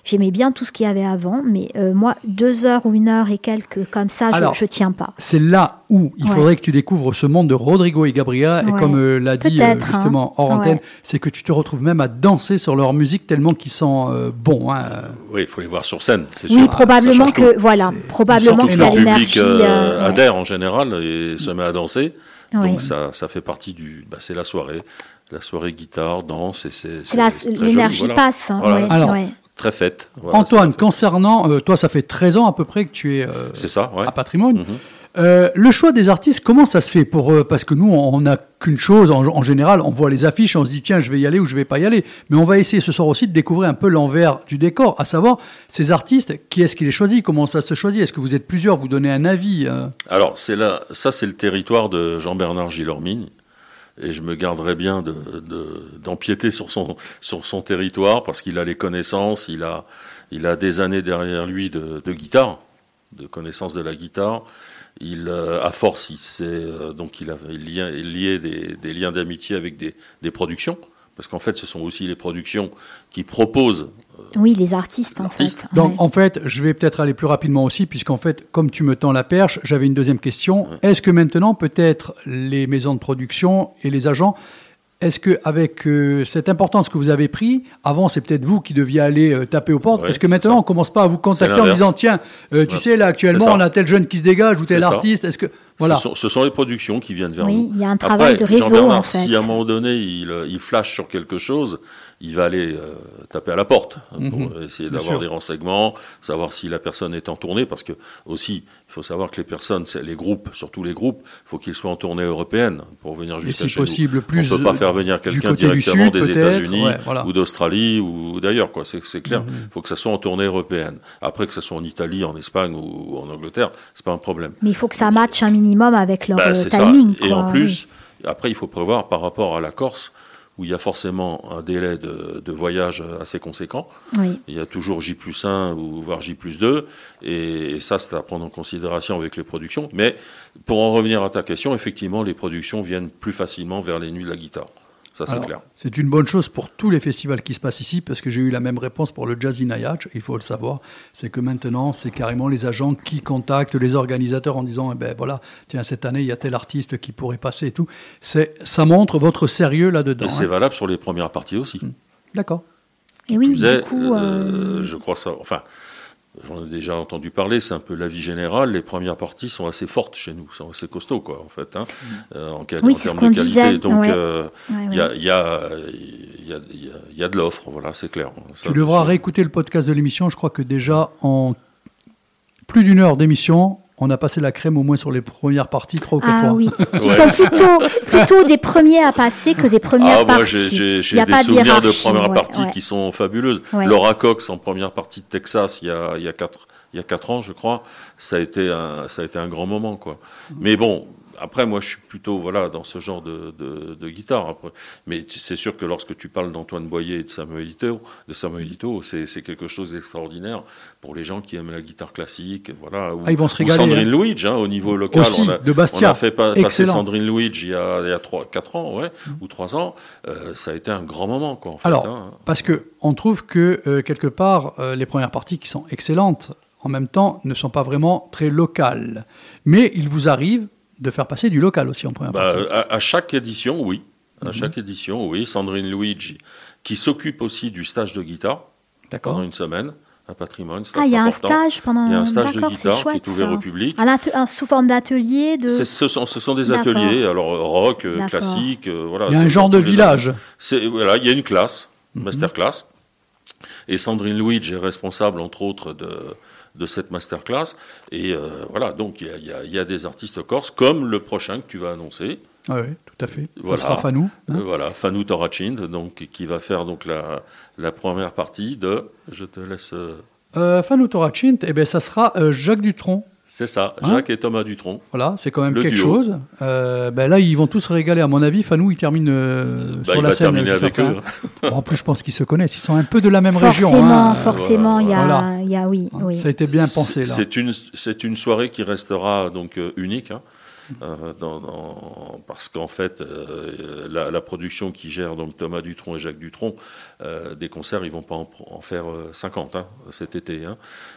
j'aimais bien tout ce qu'il y avait avant, mais euh, moi, deux heures ou une heure et quelques comme ça, je, Alors, je tiens pas. C'est là où il Ouais. faudrait que tu découvres ce monde de Rodrigo et Gabriela. Et comme euh, l'a dit euh, hein. justement hors antenne, Ouais. c'est que tu te retrouves même à danser sur leur musique tellement qu'ils sont euh, bons. hein. Oui, il faut les voir sur scène, c'est Oui, sûr. probablement Ça change que, tout. voilà, probablement que y a le public l'énergie. euh, euh, ouais. adhère en général et se met à danser. Ouais. Donc ça, ça fait partie du. Bah, c'est la soirée. La soirée guitare, danse, et c'est. L'énergie voilà. passe. hein, Voilà. ouais, Alors, ouais. Très voilà, Antoine, concernant, euh, toi, ça fait 13 ans à peu près que tu es euh, ça, ouais. à Patrimoine. Mhm. Euh, le choix des artistes, comment ça se fait pour Parce que nous, on n'a qu'une chose, en, en général, on voit les affiches, on se dit tiens, je vais y aller ou je vais pas y aller. Mais on va essayer ce soir aussi de découvrir un peu l'envers du décor, à savoir ces artistes, qui est-ce qui les choisit? Comment ça se choisit? Est-ce que vous êtes plusieurs Vous donnez un avis Alors, c'est là, ça, c'est le territoire de Jean-Bernard Gilormigne. Et je me garderais bien de, de- d'empiéter sur son, territoire parce qu'il a les connaissances, il a, des années derrière lui de, guitare, de connaissance de la guitare. Il, euh, à force, il euh, donc il a lié, des, liens d'amitié avec des productions. Parce qu'en fait, ce sont aussi les productions qui proposent Oui, les artistes, en fait. Donc, ouais. en fait, je vais peut-être aller plus rapidement aussi, puisqu'en fait, comme tu me tends la perche, j'avais une deuxième question. Est-ce que maintenant, peut-être, les maisons de production et les agents, est-ce que avec euh, cette importance que vous avez pris, avant, c'est peut-être vous qui deviez aller euh, taper aux portes. Ouais, Est-ce que maintenant, ça. on commence pas à vous contacter en disant, tiens, euh, tu Ouais. sais, là, actuellement, on a tel jeune qui se dégage ou tel artiste. Est-ce que voilà. Ce sont, ce sont les productions qui viennent vers Oui, nous. il y a un travail Après, de réseau, en fait. si à un moment donné il, euh, il flash sur quelque chose, il va aller euh, taper à la porte pour Mhm. essayer d'avoir des renseignements, savoir si la personne est en tournée, parce que aussi, il faut savoir que les personnes, c'est les groupes, surtout les groupes, il faut qu'ils soient en tournée européenne pour venir Et jusqu'à si chez possible, nous. plus On peut pas euh, faire venir quelqu'un directement sud, des États-Unis ouais, voilà. ou d'Australie ou d'ailleurs, quoi. C'est, c'est clair. Mhm. Il faut que ça soit en tournée européenne. Après que ce soit en Italie, en Espagne ou en Angleterre, c'est pas un problème. Mais il faut que ça matche un minimum avec leur Bah, euh, timing. ça. Et en oui. plus, après, il faut prévoir par rapport à la Corse, où il y a forcément un délai de, de voyage assez conséquent. Oui. Il y a toujours J plus 1 ou voire J plus 2, et, et ça, c'est à prendre en considération avec les productions. Mais pour en revenir à ta question, effectivement, les productions viennent plus facilement vers les nuits de la guitare. Ça, c'est clair. C'est une bonne chose pour tous les festivals qui se passent ici, parce que j'ai eu la même réponse pour le Jazz in Ayach, il faut le savoir. C'est que maintenant, c'est carrément les agents qui contactent les organisateurs en disant, eh ben voilà, tiens, cette année, il y a tel artiste qui pourrait passer et tout. C'est, ça montre votre sérieux là-dedans. Et c'est hein. valable sur les premières parties aussi. D'accord. Et oui, du coup, euh, euh, je crois ça. Enfin, j'en ai déjà entendu parler. C'est un peu l'avis général. Les premières parties sont assez fortes chez nous, sont assez costauds, quoi, en fait, hein, euh, en, quel- Oui, en c'est ce termes qu'on de qualité. disait, Donc, ouais. euh, ouais, il y, ouais. a, il y, a, il y, a, il y a- il y a de l'offre, voilà, c'est clair. Ça, Tu devras réécouter le podcast de l'émission. Je crois que déjà, en plus d'une heure d'émission, on a passé la crème au moins sur les premières parties, trois ou quatre Ah fois. oui, <laughs> qui Ouais. sont plutôt, plutôt des premiers à passer que des premières Ah, moi, parties. j'ai- j'ai Il j'ai y a des pas souvenirs de hiérarchie, premières ouais, parties ouais. qui sont fabuleuses. Ouais. Laura Cox en première partie de Texas, il y a, il y a quatre il y a quatre ans, je crois, ça a été un, ça a été un grand moment, quoi. Mais bon, après, moi, je suis plutôt voilà dans ce genre de, de, de guitare. Après. Mais c'est sûr que lorsque tu parles d'Antoine Boyer et de Samuelito, de Samuelito, c'est c'est quelque chose d'extraordinaire pour les gens qui aiment la guitare classique. Voilà. Ou, Ah, ils vont se régaler, Sandrine hein. Luigi, hein, au niveau local. Aussi, on a, de Bastia. On a fait pa- passer. Sandrine Luigi il y a, il y a 3, 4 ans, ouais, ou 3 ans. Euh, ça a été un grand moment, quoi, en fait. Alors, hein. parce que on trouve que euh, quelque part euh, les premières parties qui sont excellentes, en même temps, ne sont pas vraiment très locales. Mais il vous arrive de faire passer du local aussi en première Bah, partie. à, à chaque édition, oui. À Mhm. chaque édition, oui. Sandrine Luigi, qui s'occupe aussi du stage de guitare pendant une semaine, un patrimoine. Ah, il y a un stage pendant. Il y a un stage de guitare qui est ouvert ça. au public. Un sous forme d'atelier de. Ce sont, ce sont des ateliers, alors euh, rock, euh, classique, euh, voilà. Il y a un genre de village. Mhm. Voilà, il y a une classe, masterclass, et Sandrine Luigi est responsable entre autres de de cette masterclass. Et euh, voilà, donc il y a, y y des artistes corses comme le prochain que tu vas annoncer. Ah oui, tout à fait. Voilà. Ça sera Fanou. hein. Euh, voilà, Fanou Torachind, donc qui va faire donc la la première partie de. Je te laisse. euh, Fanou Torachint, eh ben, ça sera euh, Jacques Dutronc. C'est ça, Hein Jacques et Thomas Dutronc. Voilà, c'est quand même quelque duo. chose. Euh, ben là, ils vont tous se régaler, à mon avis. Fanou, il termine euh, Bah, sur il la va scène. terminer avec eux. hein. Bon, en plus, je pense qu'ils se connaissent. Ils sont un peu de la même région. Forcément, hein. forcément, il y, a, y a, oui, oui. Ça a été bien pensé. C'est une, c'est une soirée qui restera donc euh, unique, hein, euh, dans- dans- parce qu'en fait, euh, la, la production qui gère donc Thomas Dutronc et Jacques Dutronc, euh, des concerts, ils vont pas en, en faire euh, 50 hein, cet été. hein.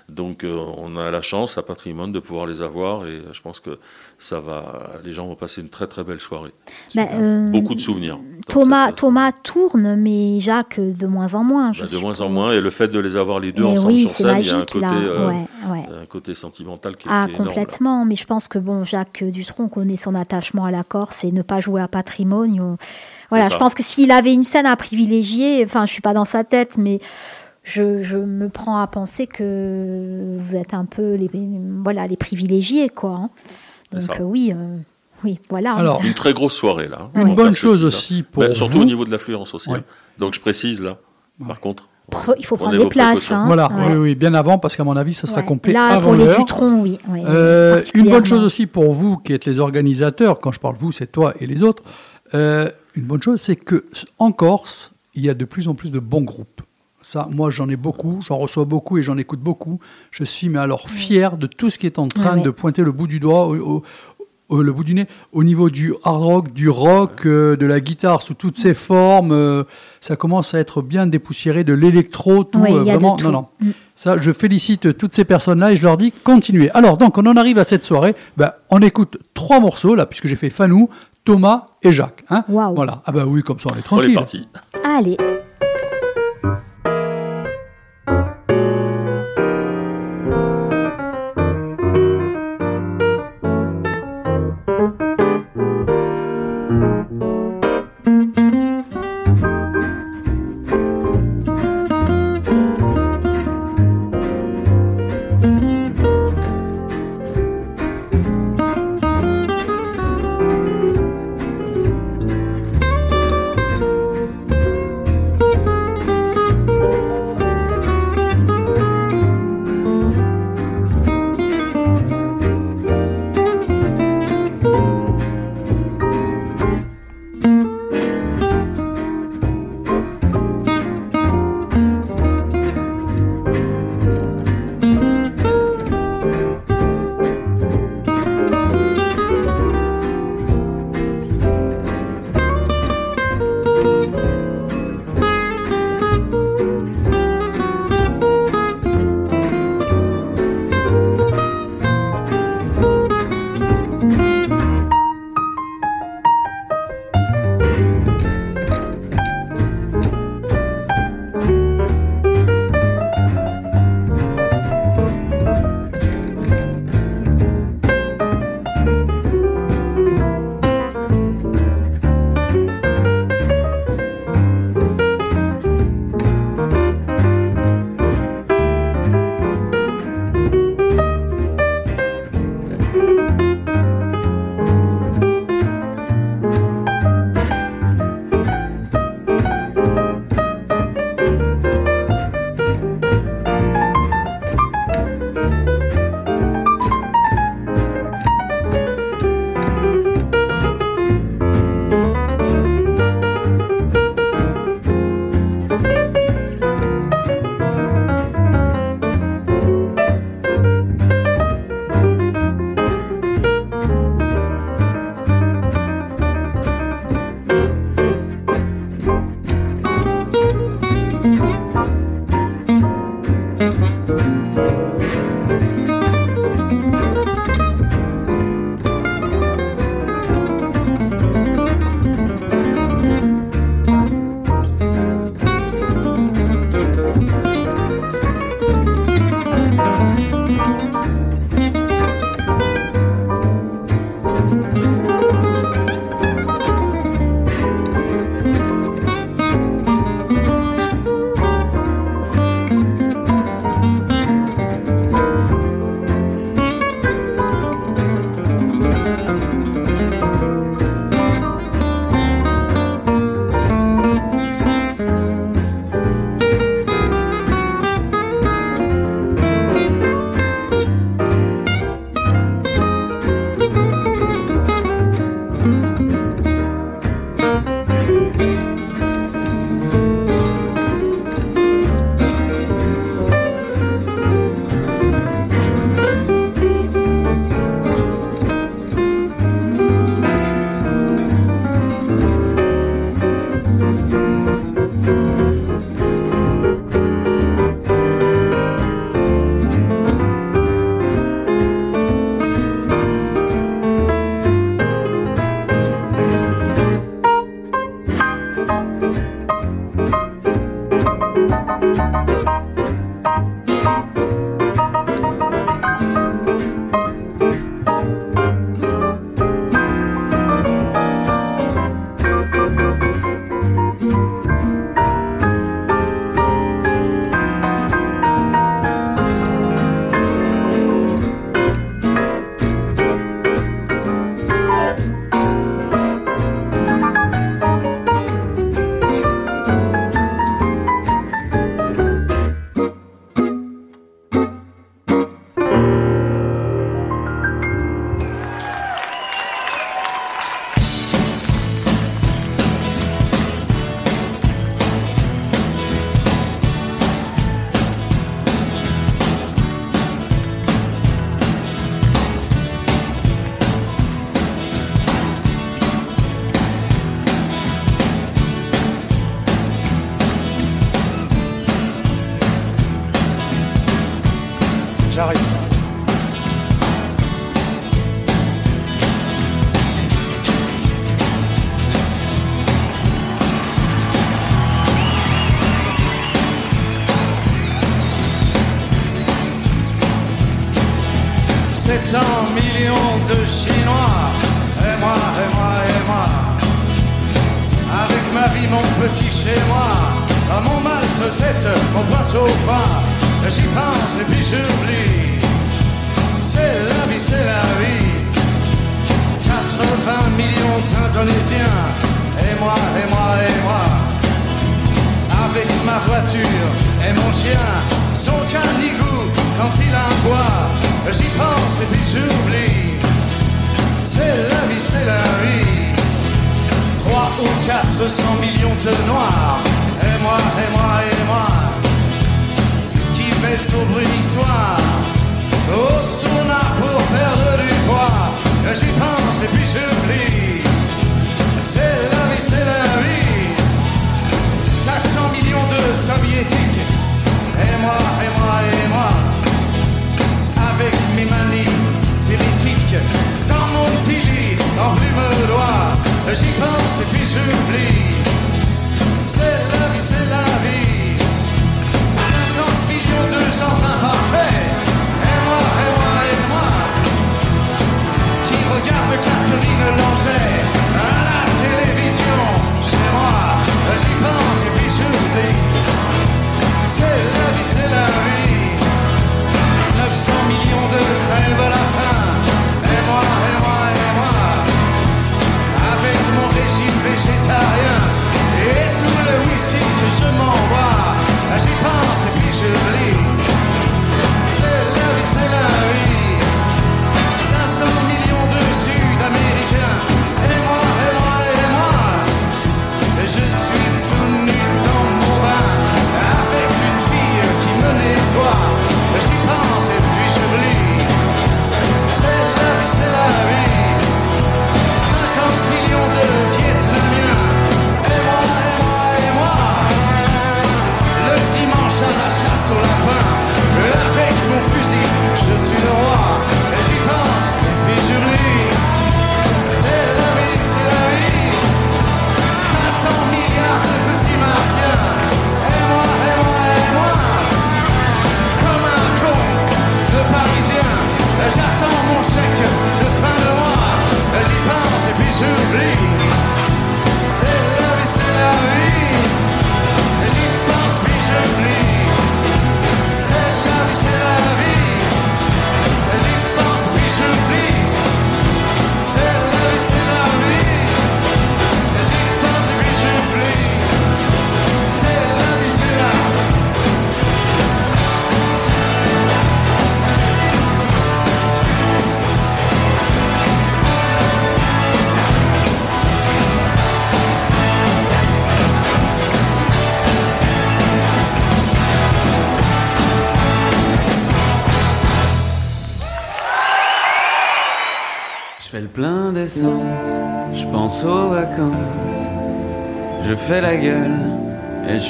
Donc, euh, on a la chance à Patrimoine de pouvoir les avoir, et je pense que ça va, les gens vont passer une très très belle soirée. Euh, Beaucoup de souvenirs. Thomas, Thomas tourne, mais Jacques euh, de moins en moins. je bah, de moins en moins, et le fait de les avoir les deux Mais ensemble oui, sur scène, il y a un côté, là. euh, ouais, ouais. un côté sentimental qui, est- Ah, qui est énorme. là. complètement. Mais je pense que bon, Jacques Dutronc connaît son attachement à la Corse et ne pas jouer à patrimoine. Voilà, je pense que s'il avait une scène à privilégier, enfin, je suis pas dans sa tête, mais je, je me prends à penser que vous êtes un peu les, voilà, les privilégiés, quoi. hein. Donc euh, oui, euh, oui, voilà. Alors, Une très grosse soirée là. Une bonne chose là. aussi pour Ben, surtout vous. au niveau de l'affluence aussi. Ouais. hein. Donc je précise là. Par contre. Pre- il faut prendre des places. hein. Voilà, Ouais. oui, oui, bien avant, parce qu'à mon avis, ça sera Ouais. complet Là, avant pour les l'heure. Dutrons, oui. ouais, Euh, une bonne chose aussi pour vous, qui êtes les organisateurs, quand je parle vous, c'est toi et les autres, euh, une bonne chose, c'est que en Corse, il y a de plus en plus de bons groupes. Ça, moi, j'en ai beaucoup, j'en reçois beaucoup et j'en écoute beaucoup. Je suis, mais alors, fier de tout ce qui est en train Ouais, ouais. de pointer le bout du doigt, au, au- au- le bout du nez, au niveau du hard rock, du rock, euh, de la guitare sous toutes ses formes. euh, ça commence à être bien dépoussiéré, de l'électro, tout. Ouais, euh, vraiment, tout. non, non. Mm. Ça, je félicite toutes ces personnes-là et je leur dis continuez. Alors, donc, on en arrive à cette soirée. Ben, on écoute trois morceaux, là, puisque j'ai fait Fanou, Thomas et Jacques. Hein Waouh. Voilà. Ah, bah oui, comme ça, on est On est tranquille. parti. Allez.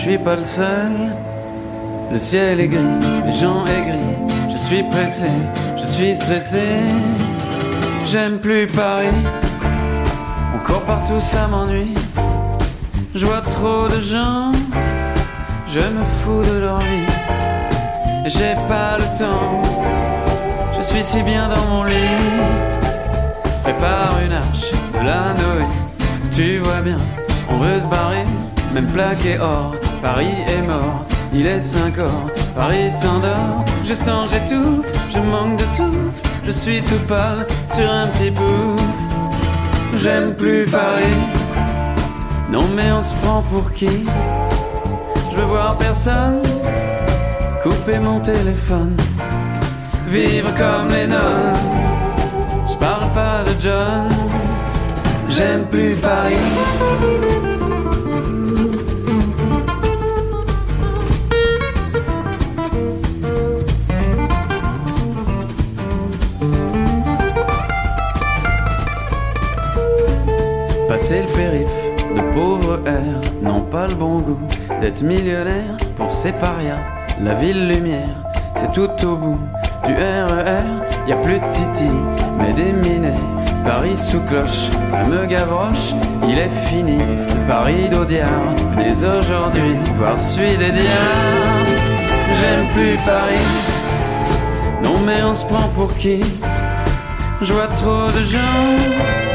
Suis pas le seul. Le ciel est gris, les gens aigris. Je suis pressé, je suis stressé. J'aime plus Paris, encore partout ça m'ennuie. Je vois trop de gens, je me fous de leur vie. J'ai pas le temps, je suis si bien dans mon lit prépare une arche de la Noé. Tu vois bien, on veut se barrer, même plaqué or. Paris est mort, il est 5 heures. Paris s'endort, je sens, j'étouffe, je manque de souffle. Je suis tout pâle sur un petit bout. J'aime plus Paris, non mais on se prend pour qui? Je veux voir personne, couper mon téléphone, vivre comme les nonnes. Je parle pas de John, j'aime plus Paris. Passer le périph' de pauvres airs n'ont pas le bon goût d'être millionnaire pour ces parias. La ville lumière, c'est tout au bout du RER. Y a plus de Titi, mais des minets. Paris sous cloche, ça me gavroche. Il est fini, Paris d'Audiard. Venez aujourd'hui voir celui des diables. J'aime plus Paris. Non mais on se prend pour qui? Je vois trop de gens,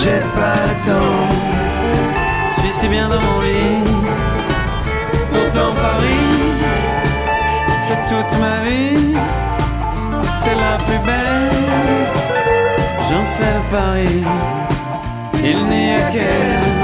J'ai pas le temps, je suis si bien dans mon lit. Pourtant Paris, c'est toute ma vie, c'est la plus belle. J'en fais le pari, il n'y a qu'elle,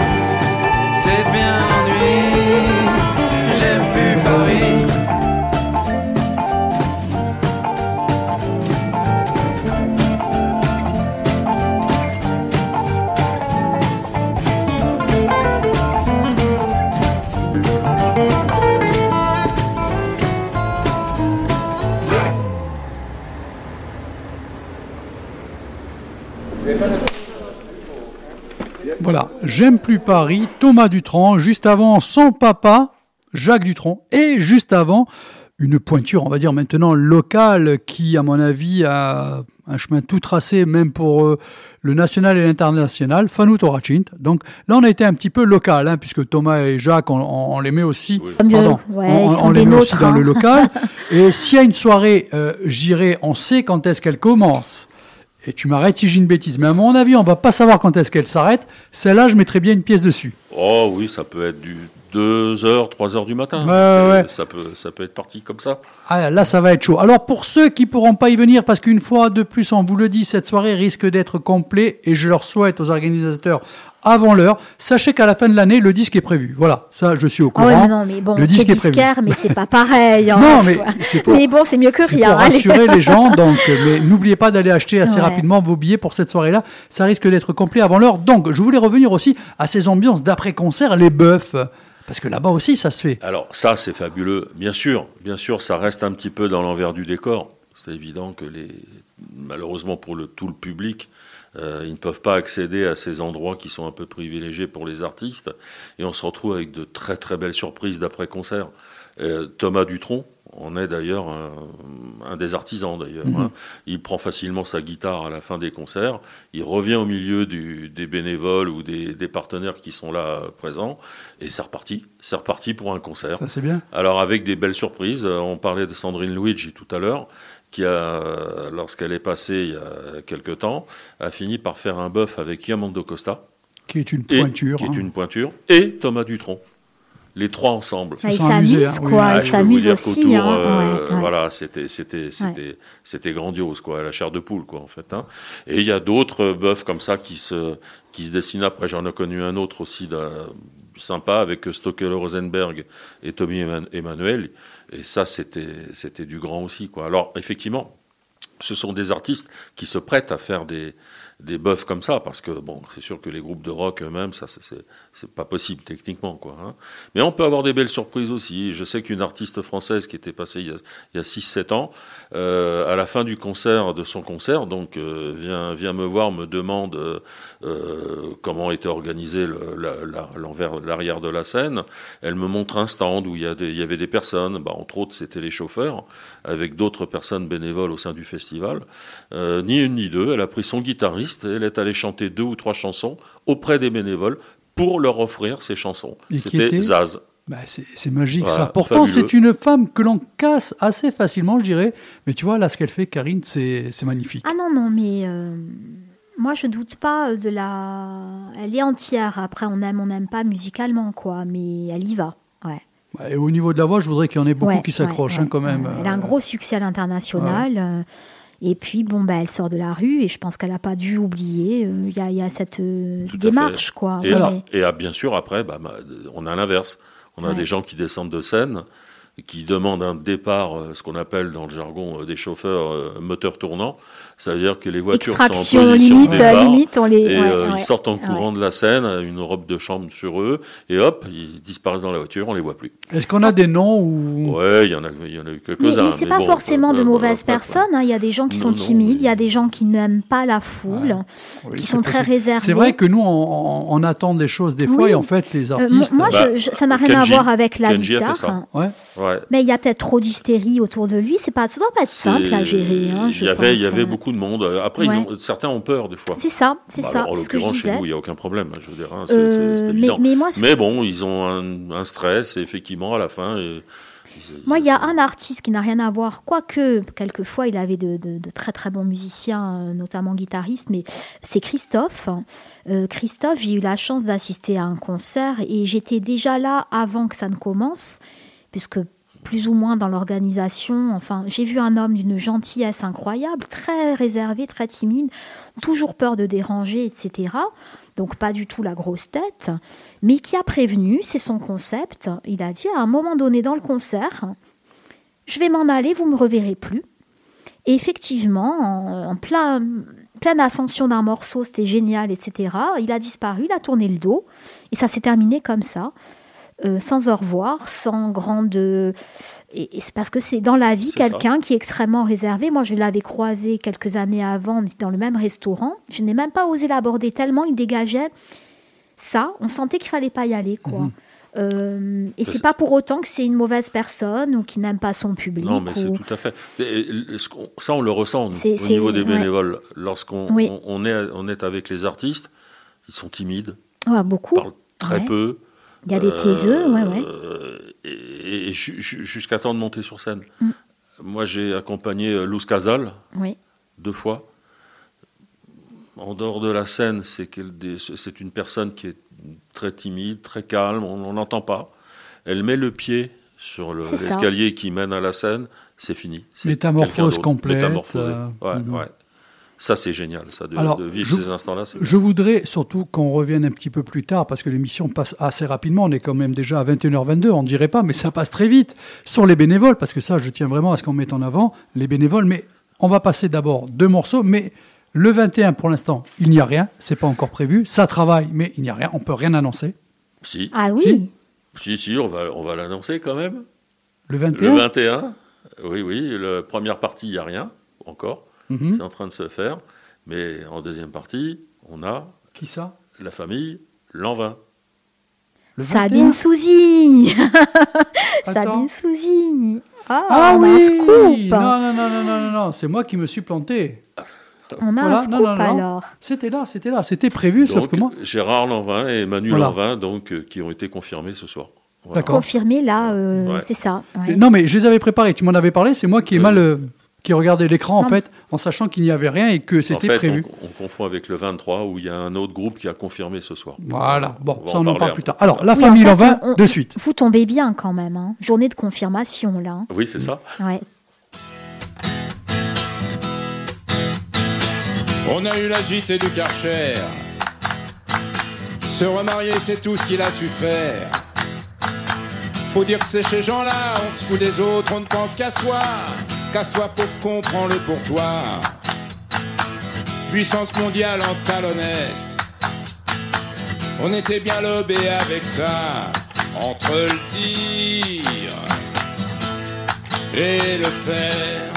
Voilà, J'aime plus Paris, Thomas Dutronc, juste avant son papa, Jacques Dutronc, et juste avant une pointure, on va dire maintenant locale, qui à mon avis a un chemin tout tracé, même pour euh, le national et l'international, Fanou Torachint. Donc là, on a été un petit peu local, hein, puisque Thomas et Jacques, on, on- on les met aussi, pardon, ouais, on, on les dans le hein. local. <laughs> et s'il y a une soirée, euh, j'irai, on sait quand est-ce qu'elle commence. Et tu m'arrêtes si j'ai une bêtise, mais à mon avis, on va pas savoir quand est-ce qu'elle s'arrête. Celle-là, je mettrais bien une pièce dessus. Oh oui, ça peut être du 2h, 3h du matin. Ouais. Ça, peut, ça peut être parti comme ça. Ah, là, ça va être chaud. Alors, pour ceux qui pourront pas y venir, parce qu'une fois de plus, on vous le dit, cette soirée risque d'être complet, et je leur souhaite aux organisateurs avant l'heure, sachez qu'à la fin de l'année, le disque est prévu. Voilà, ça, je suis au Ah courant. ouais, mais non, mais bon, le disque es est prévu. mais c'est pas pareil. hein. Non, mais c'est pour- Mais bon, c'est mieux que C'est rien. pour rassurer les gens, <laughs> donc, mais n'oubliez pas d'aller acheter assez Ouais. rapidement vos billets pour cette soirée-là. Ça risque d'être complet avant l'heure. Donc, je voulais revenir aussi à ces ambiances d'après-concert, les bœufs. Parce que là-bas aussi, ça se fait. Alors ça, c'est fabuleux. Bien sûr, bien sûr, ça reste un petit peu dans l'envers du décor. C'est évident que les, malheureusement pour le, tout le public, euh, ils ne peuvent pas accéder à ces endroits qui sont un peu privilégiés pour les artistes. Et on se retrouve avec de très très belles surprises d'après-concert. Euh, Thomas Dutronc en est d'ailleurs un, un des artisans d'ailleurs. Mhm. hein. Il prend facilement sa guitare à la fin des concerts. Il revient au milieu du- des bénévoles ou des, des partenaires qui sont là euh, présents. Et c'est reparti. C'est reparti pour un concert. C'est bien. Alors avec des belles surprises, Euh, on parlait de Sandrine Luigi tout à l'heure, qui a, lorsqu'elle est passée il y a quelque temps, a fini par faire un bœuf avec Yamando Costa, Qui est une et- pointure. qui est hein. une pointure, et Thomas Dutronc. Les trois ensemble. Ah, ils s'amusent, hein, quoi. Ah, ils s'amusent aussi. hein. euh, Ouais, ouais. Voilà, c'était c'était c'était c'était grandiose quoi, la chair de poule quoi en fait. hein. Et il y a d'autres bœufs comme ça qui se qui se dessinent. Après, j'en ai connu un autre aussi sympa avec Stockel Rosenberg et Tommy Emmanuel. Et ça, c'était du grand aussi. Alors effectivement, ce sont des artistes qui se prêtent à faire des des bœufs comme ça parce que bon c'est sûr que les groupes de rock eux-mêmes ça c'est- pas possible techniquement quoi hein. mais on peut avoir des belles surprises aussi je sais qu'une artiste française qui était passée il y a, a 6-7 ans euh, à la fin du concert de son concert donc euh, vient vient me voir me demande euh, comment était organisé l'envers l'arrière de la scène elle me montre un stand où il y, y avait des personnes bah, entre autres c'était les chauffeurs avec d'autres personnes bénévoles au sein du festival ni une ni deux. Elle a pris son guitariste elle est allée chanter deux ou trois chansons auprès des bénévoles pour leur offrir ces chansons. C'était était Zaz. Bah, c'est magique Voilà, ça. Pourtant, c'est une femme que l'on casse assez facilement, je dirais. Mais tu vois, là, ce qu'elle fait, Karine, c'est c'est magnifique. Ah non, non, mais euh, moi je doute pas de la. Elle est entière. Après, on aime, on n'aime pas musicalement, quoi. Mais elle y va. Ouais. Et au niveau de la voix, je voudrais qu'il y en ait beaucoup Ouais, qui s'accrochent ouais, hein, quand même. Elle a un Euh, gros succès à l'international. Et puis, bon, bah, elle sort de la rue et je pense qu'elle n'a pas dû oublier. euh, Il y, a, il y a cette euh, démarche, quoi. Et, Ouais. et bien sûr, après, bah, bah, on a l'inverse. On a Ouais. des gens qui descendent de scène qui demande un départ, euh, ce qu'on appelle dans le jargon euh, des chauffeurs euh, moteur tournant. Ça veut dire que les voitures sont en position limite, de départ. limite, on les. Et ouais, euh, ouais. ils sortent en Ouais. courant de la scène, une robe de chambre sur eux, et hop, ils disparaissent dans la voiture, on les voit plus. Est-ce qu'on a des noms ou Ouais, il y en a, il y en a eu Mais, quelques-uns. mais c'est pas bon, forcément euh, de mauvaises euh, personnes. hein. Il y a des gens qui Non, sont non, timides, il y a mais- des gens qui n'aiment pas la foule, Oui, qui sont très réservés. C'est vrai que nous, on, on- on attend des choses des fois, Oui. et en fait, les Euh, artistes. moi, Bah, je- je- ça n'a rien à voir avec la Kenji a fait guitare. ça. Hein. ouais. Mais il y a peut-être trop d'hystérie autour de lui. C'est pas, ça doit pas être simple à gérer. hein, il y avait, il y pense. avait beaucoup de monde. Après, ils Ouais. ont- certains ont peur des fois. C'est ça, c'est Bah, ça. alors, en l'occurrence, chez nous, il n'y a aucun problème. Je veux dire, hein, c'est Euh, c'est- c'est mais, évident. mais moi, ce Mais bon, ils ont un, un stress, et effectivement, à la fin. et- ils- Moi, il y a un artiste qui n'a rien à voir, quoique quelquefois il avait de, de- de très très bons musiciens, euh, notamment guitaristes, mais c'est Christophe. Euh, Christophe, j'ai eu la chance d'assister à un concert et j'étais déjà là avant que ça ne commence, puisque plus ou moins dans l'organisation, enfin, j'ai vu un homme d'une gentillesse incroyable, très réservé, très timide, toujours peur de déranger, etc. Donc pas du tout la grosse tête, mais qui a prévenu, c'est son concept. Il a dit à un moment donné dans le concert, je vais m'en aller, vous me reverrez plus. Et effectivement, en, plein, pleine ascension d'un morceau, c'était génial, etc. Il a disparu, il a tourné le dos, et ça s'est terminé comme ça, euh, sans au revoir, sans grande. Et, et c'est parce que c'est dans la vie quelqu'un qui est extrêmement réservé. Moi, je l'avais croisé quelques années avant, dans le même restaurant. Je n'ai même pas osé l'aborder tellement il dégageait ça. On sentait qu'il fallait pas y aller, quoi. Mhm. Euh, et c'est pas pour autant que c'est une mauvaise personne ou qui n'aime pas son public. Non, mais c'est ou- tout à fait. Et, ça, on le ressent au niveau des ouais. bénévoles. Lorsqu'on Oui. on, on est, on est avec les artistes, ils sont timides, Ouais, beaucoup. parlent très Ouais. peu. Il y a des taiseux, ouais, ouais. Euh, Et, et ju- ju- jusqu'à temps de monter sur scène. Mm. Moi, j'ai accompagné euh, Luz Casal Oui. deux fois. En dehors de la scène, c'est une personne qui est très timide, très calme, on n'entend pas. Elle met le pied sur le- l'escalier qui mène à la scène, c'est fini. C'est Métamorphose complète, Métamorphosé. euh, Ouais, mhm. ouais. Ça, c'est génial, ça, de, Alors, de vivre je- ces instants-là. Je voudrais surtout qu'on revienne un petit peu plus tard, parce que l'émission passe assez rapidement. On est quand même déjà à 21h22, on ne dirait pas, mais ça passe très vite. Sur les bénévoles, parce que ça, je tiens vraiment à ce qu'on mette en avant les bénévoles. Mais on va passer d'abord deux morceaux. Mais le 21, pour l'instant, il n'y a rien. C'est pas encore prévu. Ça travaille, mais il n'y a rien. On peut rien annoncer. Si, Ah oui. Si. si, si, on va, on va l'annoncer quand même. Le Le 21 21, oui, oui, la première partie, il n'y a rien encore. Mhm. C'est en train de se faire. Mais en deuxième partie, on a Qui ça? la famille Lanvin. Le Sabine 21? Souzigne. <laughs> Sabine Souzigne. Ah, Ah on a un oui scoop. Non, non, non, non, non, non, non. c'est moi qui me suis planté. On a Voilà, un scoop non, non, non. alors. C'était là, c'était là, c'était prévu, sauf Donc, que moi. Gérard Lanvin et Manu Voilà. Lanvin, donc, euh, qui ont été confirmés ce soir. Voilà. D'accord. Confirmé là, euh, Ouais. c'est ça. ouais. Non, mais je les avais préparés. Tu m'en avais parlé. C'est moi qui ai Ouais. mal, euh, qui regardait l'écran en fait, en sachant qu'il n'y avait rien et que En c'était fait, prévu. on, on confond avec le 23 où il y a un autre groupe qui a confirmé ce soir. Voilà. Bon, On ça on en en parle plus tard. Alors, la Oui, famille en fait, on- on- de suite. Vous tombez bien quand même. hein. Journée de confirmation là. hein. Oui, c'est ça. Ouais. On a eu la JT du Karcher. Se remarier, c'est tout ce qu'il a su faire. Faut dire que c'est chez gens-là, on se fout des autres, on ne pense qu'à soi. Qu'à soi, pauvre con, prends-le pour toi. Puissance mondiale en talonnette. On était bien lobé avec ça. Entre le dire et le faire.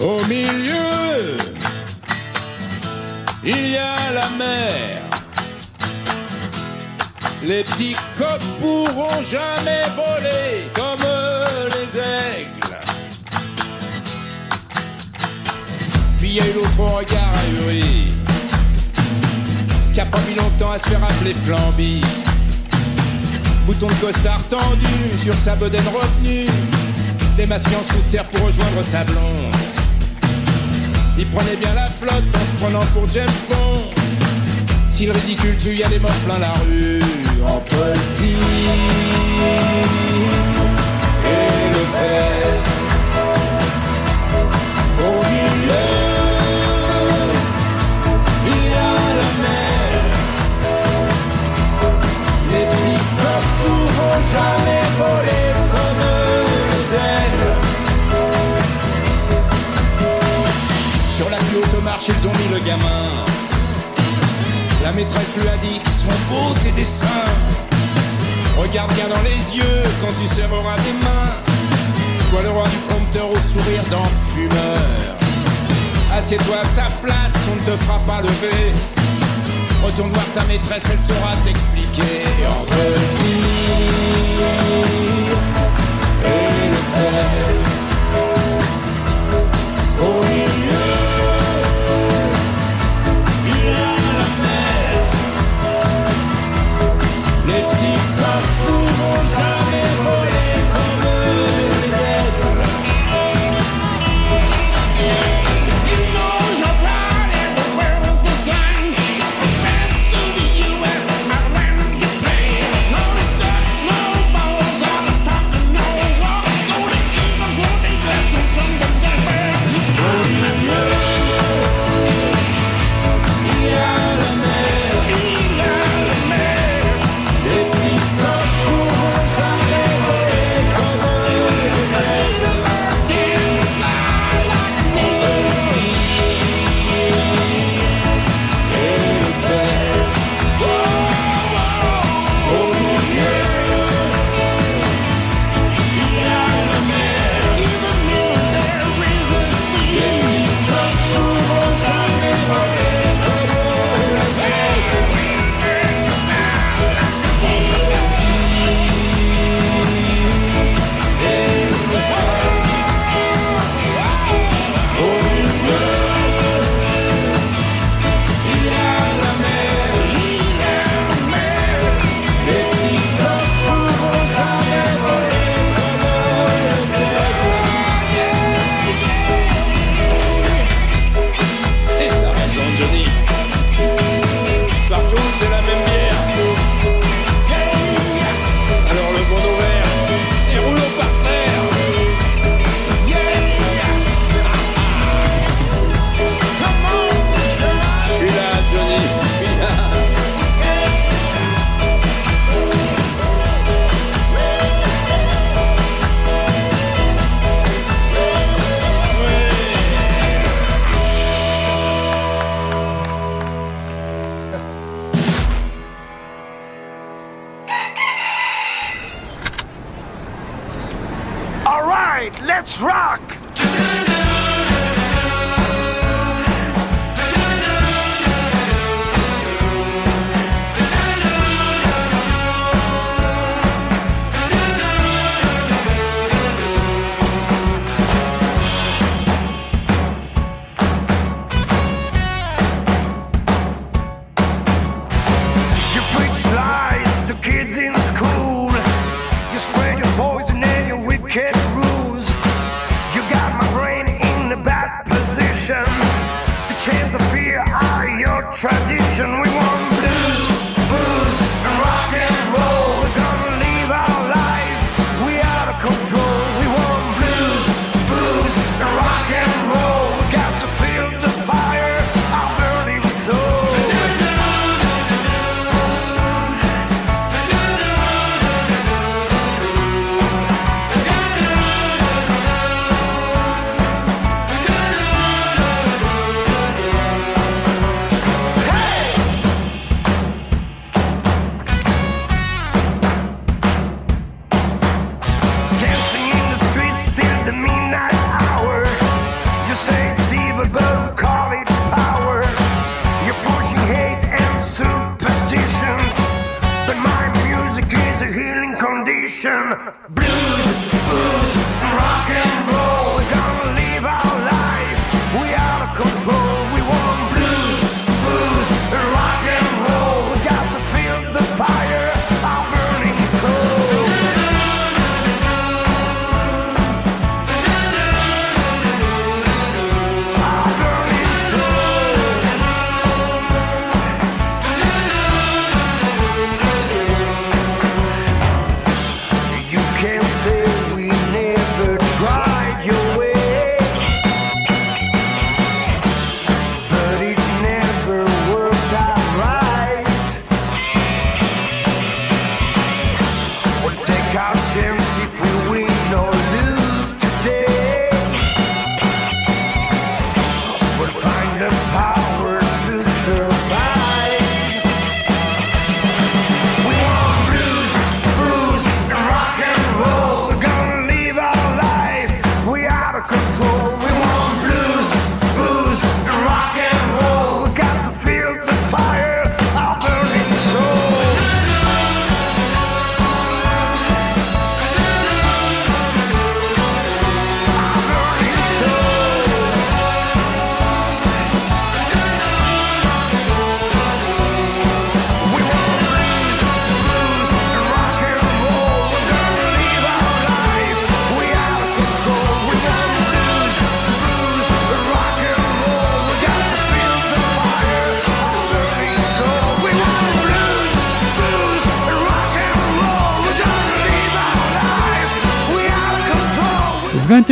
Au milieu, il y a la mer. Les petits coqs pourront jamais voler comme les aigles. Puis il y a eu l'autre au regard ahuri, qui a pas mis longtemps à se faire appeler Flamby. Bouton de costard tendu sur sa bedaine revenue, démasqué en scooter pour rejoindre sa blonde. Il prenait bien la flotte en se prenant pour James Bond. Si le ridicule tue, y a des morts plein la rue entre le dire et le faire. Au milieu, il y a la mer. Les petits coqs pourront jamais voler comme les ailes. Sur la plus haute marche, ils ont mis le gamin. La maîtresse lui a dit qu'ils sont beaux tes dessins. Regarde bien dans les yeux quand tu serreras tes mains. Toi le roi du prompteur au sourire d'enfumeur. Assieds-toi à ta place, on ne te fera pas lever. Retourne voir ta maîtresse, elle saura t'expliquer entre le.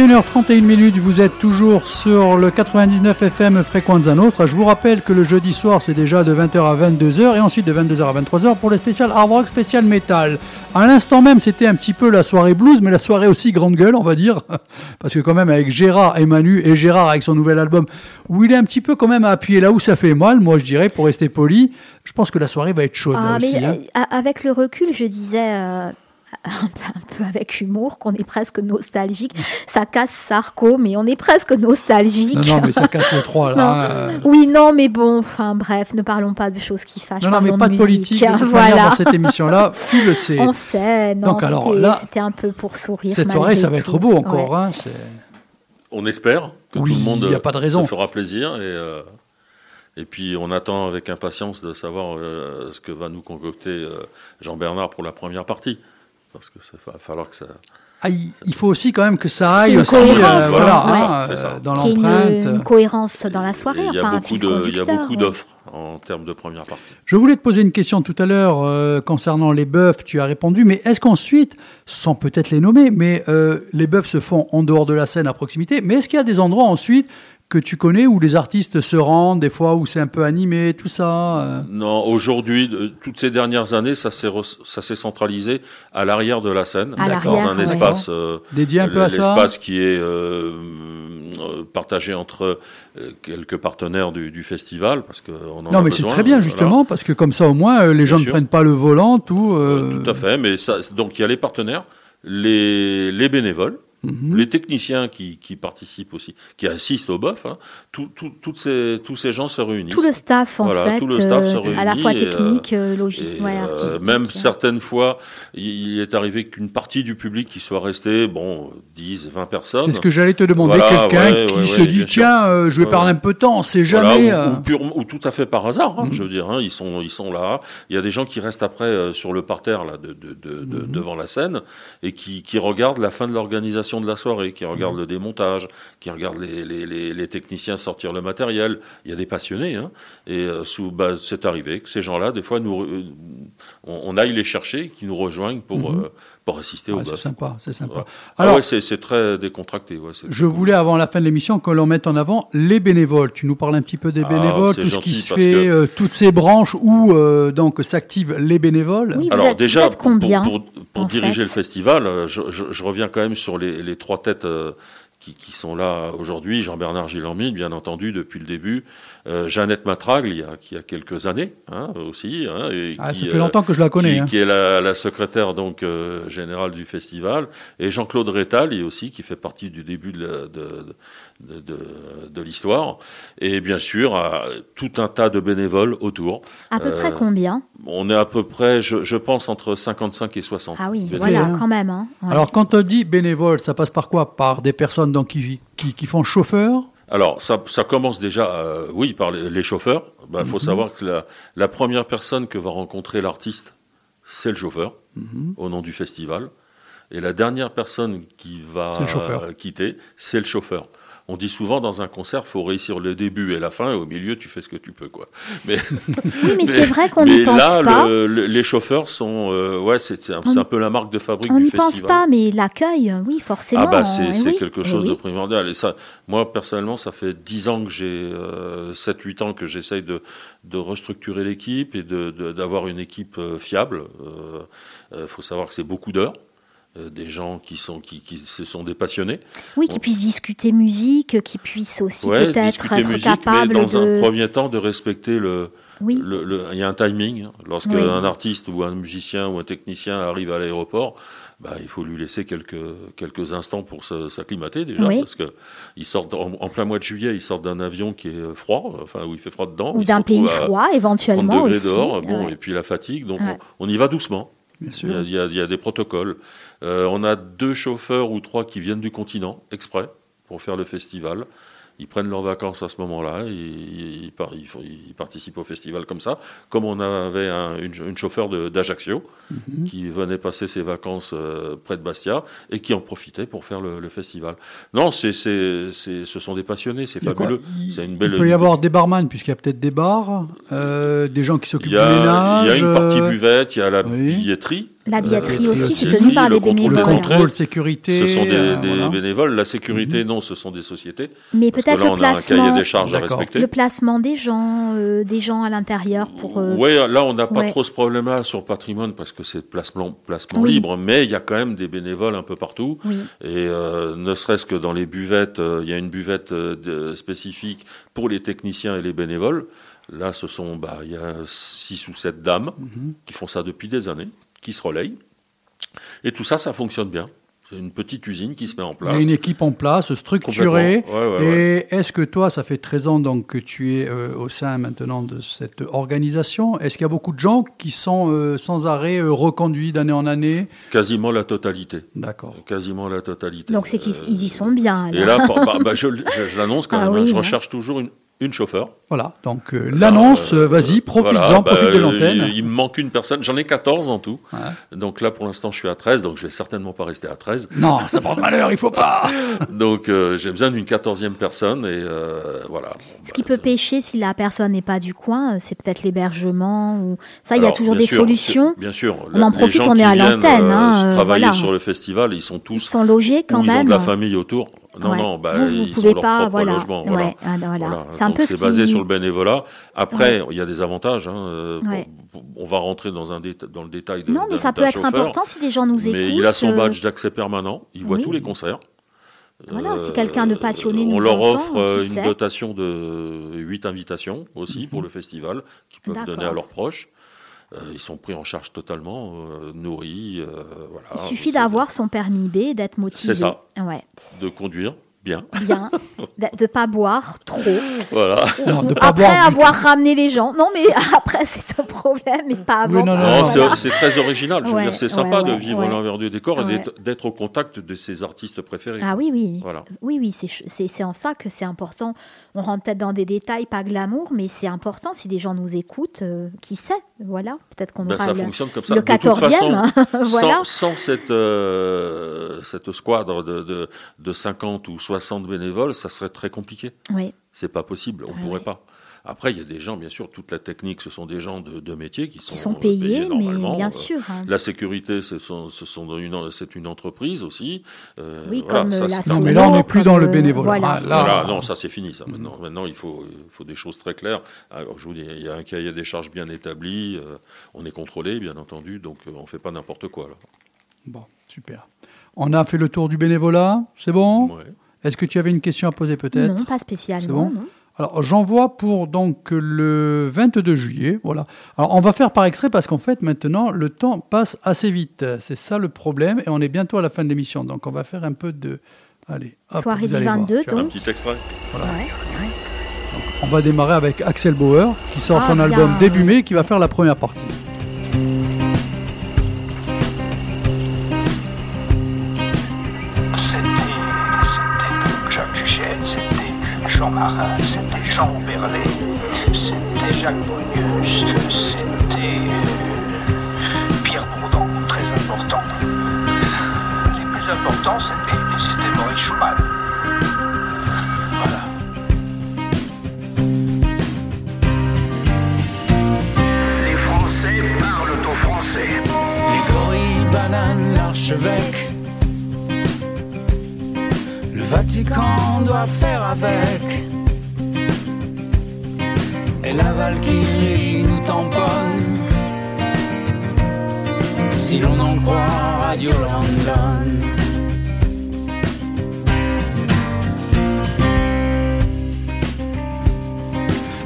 21h31 minutes, vous êtes toujours sur le 99 FM Frequenza Nostra. Je vous rappelle que le jeudi soir, c'est déjà de 20h à 22h et ensuite de 22h à 23h pour le spécial hard rock, spécial metal. À l'instant même, c'était un petit peu la soirée blues, mais la soirée aussi grande gueule, on va dire. <laughs> Parce que quand même, avec Gérard et Manu, et Gérard avec son nouvel album, où il est un petit peu quand même à appuyer là où ça fait mal, moi je dirais, pour rester poli, je pense que la soirée va être chaude là Ah, aussi. mais hein. euh, avec le recul, je disais euh, <laughs> un, peu, avec humour qu'on est presque nostalgique. Ça casse Sarko, mais on est presque nostalgique. Non, non, mais ça casse le <laughs> 3 Non. là. Oui, non, mais bon, enfin bref, ne parlons pas de choses qui fâchent. Non, non, mais pas de politique de <laughs> manière, voilà. dans cette émission-là, le sais. On sait, non, Donc, alors, c'était là, c'était un peu pour sourire. Cette soirée, ça va être beau encore. Ouais. hein, c'est- On espère que Oui, tout le monde y a pas de raison. se fera plaisir et, euh, et puis on attend avec impatience de savoir euh, ce que va nous concocter euh, Jean-Bernard pour la première partie. Parce que ça va falloir que ça. Ah, il, il faut aussi quand même que ça aille Une aussi, euh, voilà, hein, c'est ça, hein, ça. euh, dans ait une- l'empreinte. Une, cohérence dans la soirée. Il y a enfin, beaucoup fil de, il y a conducteur, beaucoup ouais. d'offres en termes de première partie. Je voulais te poser une question tout à l'heure euh, concernant les bœufs, tu as répondu, mais est-ce qu'ensuite, sans peut-être les nommer, mais euh, les bœufs se font en dehors de la scène à proximité, mais est-ce qu'il y a des endroits ensuite que tu connais où les artistes se rendent, des fois où c'est un peu animé, tout ça euh Non, aujourd'hui, euh, toutes ces dernières années, ça s'est re- ça s'est centralisé à l'arrière de la scène, À dans un ouais. espace euh, Dédié un peu à ça l'espace qui est euh, partagé entre quelques partenaires du, du festival, parce que on en Non, a mais c'est très bien, voilà. justement, parce que comme ça, au moins, les gens ne prennent pas le volant, tout. euh, Tout à fait, mais ça, donc il y a les partenaires, les, les bénévoles, mhm. les techniciens qui, qui participent aussi, qui assistent au BOF, hein, tout- tout- toutes ces, tous ces gens se réunissent. Tout le staff, en Voilà, fait, tout le staff se euh, à la réunit fois et, euh, technique, euh, Et, logistique, ouais, euh, artistique. même certaines fois, il est arrivé qu'une partie du public qui soit restée, bon, 10, 20 personnes. C'est ce que j'allais te demander. Voilà, Quelqu'un ouais, qui ouais, se ouais, dit tiens, euh, je vais Ouais, parler un peu de temps, on sait Voilà, jamais. ou, euh, ou pure- ou tout à fait par hasard, hein, Mhm. je veux dire. hein, ils, sont, ils sont là. Il y a des gens qui restent après euh, sur le parterre là, de, de- de- de- Mhm. devant la scène et qui, qui regardent la fin de l'organisation de la soirée, qui regardent Mhm. le démontage, qui regardent les, les- les- les techniciens sortir le matériel. Il y a des passionnés. hein, et euh, sous, bah, c'est arrivé que ces gens-là, des fois, nous, euh, on, on aille les chercher, qui nous rejoignent pour, Mhm. euh, pour assister ah, au c'est sympa, c'est sympa. Voilà. Alors, ah ouais, c'est, c'est très décontracté. Ouais, je voulais avant la fin de l'émission que l'on mette en avant les bénévoles. Tu nous parles un petit peu des Ah, bénévoles, tout ce qui se fait, que- euh, toutes ces branches où euh, donc s'activent les bénévoles. Oui, vous Alors êtes, déjà, vous êtes pour- combien pour, pour, pour en diriger fait le festival, je, je- je reviens quand même sur les, les trois têtes euh, qui, sont là aujourd'hui. Jean-Bernard Gilormine, bien entendu, depuis le début. Euh, Jeannette Matragle, il y a, qui a quelques années hein, aussi. hein, et Ah, qui, ça fait euh, longtemps que je la connais. qui, hein. qui est la, la secrétaire donc euh, générale du festival, et Jean-Claude Rétal, il aussi qui fait partie du début de, la- de, de, de- de l'histoire, et bien sûr euh, tout un tas de bénévoles autour. À peu près euh, combien? On est à peu près, je, je pense, entre 55 et 60. Ah oui, bénévoles. voilà, quand même. hein, ouais. Alors quand on dit bénévole, ça passe par quoi? Par des personnes donc, qui, qui, qui font chauffeur Alors, ça, ça commence déjà, euh, oui, par les, chauffeurs. Il Mhm. faut savoir que la, la première personne que va rencontrer l'artiste, c'est le chauffeur, Mhm. au nom du festival. Et la dernière personne qui va euh, quitter, c'est le chauffeur. On dit souvent dans un concert, faut réussir le début et la fin, et au milieu, tu fais ce que tu peux, quoi. Mais, oui, <laughs> mais c'est vrai qu'on n'y pense là, pas. le- le- les chauffeurs sont, euh, ouais, c'est un, On- peu la marque de fabrique On du n'y festival. pense pas, mais l'accueil, oui, forcément. Ah bah c'est eh oui, quelque eh chose de primordial. Et ça, moi personnellement, ça fait 10 ans que j'ai, euh, 7-8 ans que j'essaye de, de restructurer l'équipe et de- de- d'avoir une équipe euh, fiable. Il faut savoir que c'est beaucoup d'heures. Euh, des gens qui sont qui, qui ce sont des passionnés. Oui, qui puissent discuter musique, qui puissent aussi Ouais, peut-être discuter être musique, mais capables dans de. un premier temps de respecter le, Oui, le, le- il y a un timing. hein. Lorsque Oui. un artiste ou un musicien ou un technicien arrive à l'aéroport, bah, il faut lui laisser quelques, quelques instants pour se- s'acclimater déjà, Oui. parce que ils sortent en, en plein mois de juillet, ils sortent d'un avion qui est froid, enfin où il fait froid dedans, ou se d'un pays froid 30 éventuellement degrés aussi. dehors, bon, ouais. et puis la fatigue, donc Ouais. on, on y va doucement. Bien Il y, sûr. a, il y a- il y a des protocoles. Euh, on a deux chauffeurs ou trois qui viennent du continent exprès pour faire le festival. Ils prennent leurs vacances à ce moment-là, et ils, ils participent au festival comme ça. Comme on avait un- une, une chauffeur d'Ajaccio Mhm. qui venait passer ses vacances euh, près de Bastia et qui en profitait pour faire le, le festival. Non, c'est, ce sont des passionnés, c'est fabuleux. Il- C'est une belle. Il peut y avoir des barman, puisqu'il y a peut-être des bars, euh, des gens qui s'occupent du ménage. il y a une partie buvette, il y a la oui. billetterie, La billetterie billetterie aussi, aussi. c'est tenu par Le des Le bénévoles. entrées. contrôle sécurité. Ce sont des, euh, des voilà. bénévoles. La sécurité, non, ce sont des sociétés. Mais peut-être le on a un cahier placement, des charges à respecter. le placement des gens, euh, des gens à l'intérieur pour. euh, Oui, là, on n'a pas ouais. trop ce problème-là sur patrimoine parce que c'est placement, placement Oui. libre, mais il y a quand même des bénévoles un peu partout. Oui. Et euh, ne serait-ce que dans les buvettes, euh, il y a une buvette euh, de- spécifique pour les techniciens et les bénévoles. Là, ce sont, bah, il y a six ou sept dames Mhm. qui font ça depuis des années, qui se relayent. Et tout ça, ça fonctionne bien. C'est une petite usine qui se met en Il y place. a une équipe en place, structurée. Complètement. Ouais, ouais, ouais. Et est-ce que toi, ça fait 13 ans donc que tu es euh, au sein maintenant de cette organisation? Est-ce qu'il y a beaucoup de gens qui sont euh, sans arrêt euh, reconduits d'année en année? Quasiment la totalité. D'accord. Quasiment la totalité. Donc c'est qu'ils Euh, ils y sont bien. Et là, bah, je, je- je l'annonce quand Ah même. oui, je hein. recherche toujours une, une chauffeur. Voilà. Donc euh, l'annonce, Euh, vas-y, profites-en, voilà, bah, profite de euh, l'antenne. Il, il me manque une personne. J'en ai 14 en tout. Ouais. Donc là, pour l'instant, je suis à 13. Donc je vais certainement pas rester à 13. Non, ça porte malheur, il faut pas. <laughs> Donc euh, j'ai besoin d'une 14e personne. Et euh, voilà. Ce qui peut pêcher si la personne n'est pas du coin, c'est peut-être l'hébergement ou ça. Il y a toujours des sûr, solutions. Bien sûr. On La- en les profite, gens on est à l'antenne, hein, travailler voilà. sur le festival, ils sont Ils tous. sont logés quand ou ils même. ont de la famille autour. Non, Ouais. non, bah, vous, vous ils pouvez ont leur pas, propre voilà. logement. Voilà. ah, voilà. C'est un peu ce basé qui- sur le bénévolat. Après, il y a des avantages. hein, euh, Ouais. on va rentrer dans, un déta- dans le détail de Non, mais ça peut être chauffeur. important si des gens nous écoutent. Mais il a son euh, badge d'accès permanent. Il voit oui. tous les concerts. Voilà, si Euh, quelqu'un de passionné On nous leur entend, offre euh, une sait. dotation de 8 invitations aussi pour le festival qu'ils peuvent donner à leurs proches. Euh, ils sont pris en charge totalement, euh, nourris. euh, voilà. Il suffit d'avoir son permis B d'être motivé. C'est ça. Ouais, De conduire bien. bien. de ne pas boire trop. voilà. Non, de pas Après boire du avoir ramené les gens. Non, mais <laughs> après, c'est un problème, mais pas avant. Oui, non, non, Non, non. c'est- Voilà. c'est très original. Je veux dire, c'est sympa ouais, de vivre l'envers du décor et Ouais. d'être- au contact de ses artistes préférés. Ah oui, oui. Voilà. Oui, oui, c'est ch- c'est c'est en ça que c'est important. On rentre peut-être dans des détails, pas glamour, mais c'est important si des gens nous écoutent. euh, qui sait Voilà, peut-être qu'on Ben, aura ça le, fonctionne comme ça. le De toute 14e. façon, <laughs> voilà. Sans, sans cette, euh, cette squadre de, de, de 50 ou 60 bénévoles, ça serait très compliqué. Oui. C'est pas possible, on Ah pourrait pas. Après, il y a des gens, bien sûr, toute la technique, ce sont des gens de, de métier qui sont, Qui sont payés, mais bien Euh, sûr. hein. La sécurité, ce sont, ce sont une, c'est une entreprise aussi. Euh, Oui, voilà, comme ça, c'est- la Non, mais là, on n'est plus dans le bénévolat. Voilà. Ah, là- Voilà, non, ça c'est fini. Ça. Maintenant, maintenant il, faut, il faut des choses très claires. Alors, je vous dis, il y a un cahier des charges bien établi. euh, on est contrôlé, bien entendu, donc euh, on fait pas n'importe quoi. Là. Bon, super. On a fait le tour du bénévolat, c'est bon? Ouais. Est-ce que tu avais une question à poser peut-être? Non, pas C'est spécialement. bon? non. Alors, j'envoie pour donc le 22 juillet. Voilà. Alors, on va faire par extrait parce qu'en fait, maintenant, le temps passe assez vite. C'est ça le problème. Et on est bientôt à la fin de l'émission. Donc, on va faire un peu de. Allez. hop, Soirée vous du allez voir. 22, Tu vois. Un petit extrait. Ouais. On va démarrer avec Axel Bauer qui sort Ah, son bien. album début mai qui va faire la première partie. C'était Jacques Duchesne, c'était Jean Marin, Berlet, c'était Jacques Brunius, c'était euh, Pierre Bourdon, très important. Les plus importants, c'était Maurice Schumann. Voilà. Les Français parlent au français. Les gorilles, bananes, l'archevêque. Le Vatican doit faire avec. Et la Valkyrie nous tamponne. Si l'on en croit Radio London.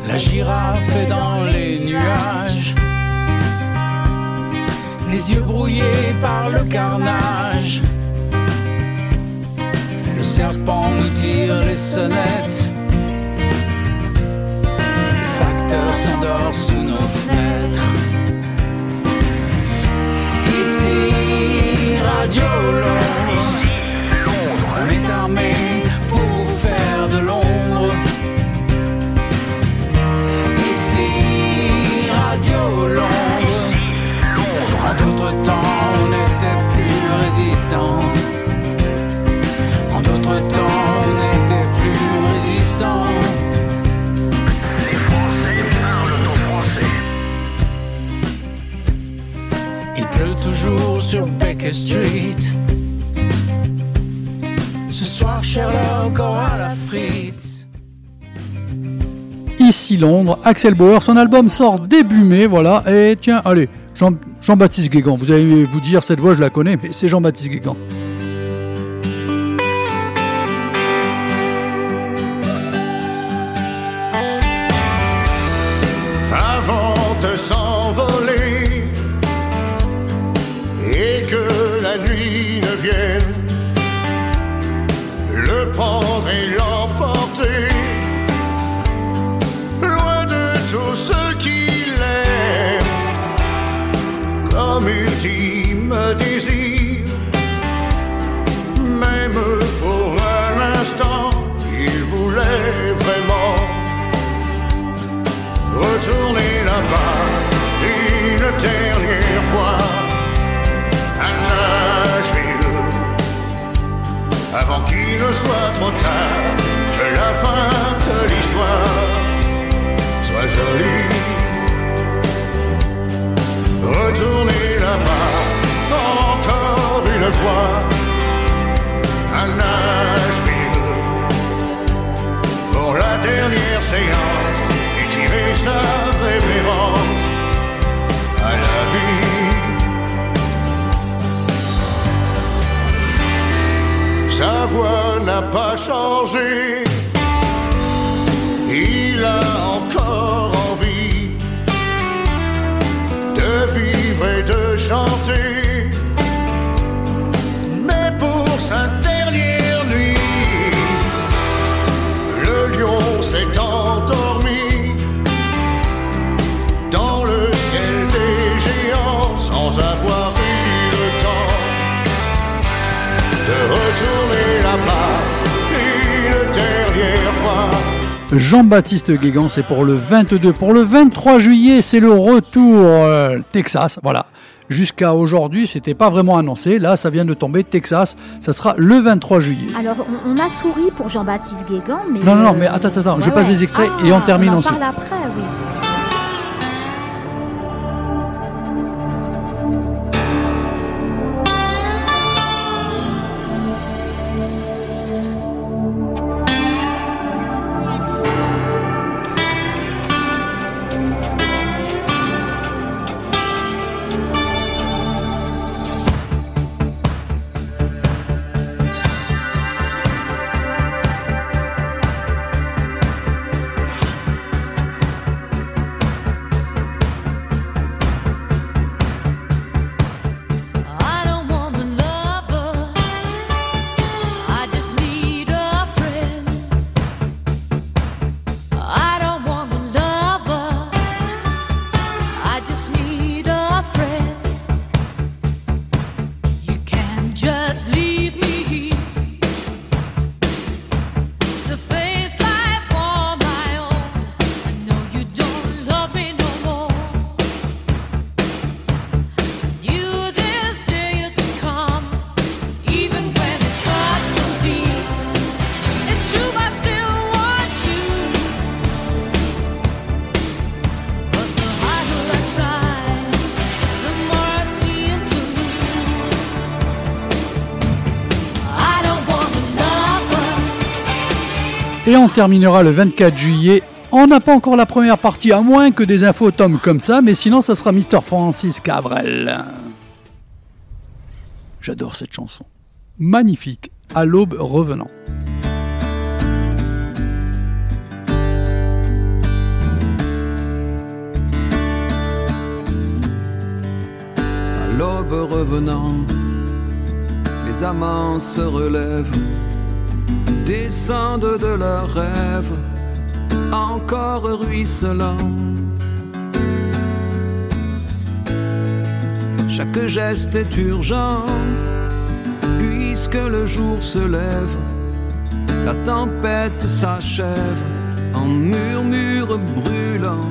La girafe est dans les nuages les yeux brouillés par le carnage. Le serpent nous tire les sonnettes. S'endort sous nos fenêtres. Axel Bauer, son album sort début mai, voilà. Et tiens, allez, Jean- Jean-Baptiste Guégan, vous allez vous dire, cette voix je la connais, mais c'est Jean-Baptiste Guégan. Désir. Même pour un instant il voulait vraiment Retourner là-bas une dernière fois. À Nashville avant qu'il ne soit trop tard, que la fin de l'histoire soit jolie. Retourner là-bas encore une fois à Nashville pour la dernière séance et tirer sa révérence à la vie. Sa voix n'a pas changé, il a encore envie de vivre et de chanter. Sa dernière nuit, le lion s'est endormi dans le ciel des géants sans avoir eu le temps de retourner là-bas une dernière fois. Jean-Baptiste Guégan, c'est pour le 22. Pour le 23 juillet, c'est le retour euh, Texas. Voilà. Jusqu'à aujourd'hui, c'était pas vraiment annoncé. Là, ça vient de tomber. Texas, ça sera le 23 juillet. Alors, on, on a souri pour Jean-Baptiste Guégan, mais... Non, non, non, euh, mais attends, attends, je ouais, passe ouais. des extraits Ah, et on termine en ensuite. parle après, oui. Et on terminera le 24 juillet. On n'a pas encore la première partie, à moins que des infos tombent comme ça, mais sinon, ça sera Mr. Francis Cabrel. J'adore cette chanson. Magnifique. À l'aube revenant. À l'aube revenant, les amants se relèvent, descendent de leurs rêves, encore ruisselants. Chaque geste est urgent, puisque le jour se lève, la tempête s'achève en murmure brûlant.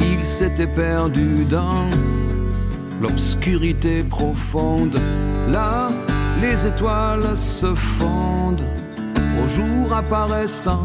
Il s'était perdu dans l'obscurité profonde. Là, les étoiles se fondent au jour apparaissant.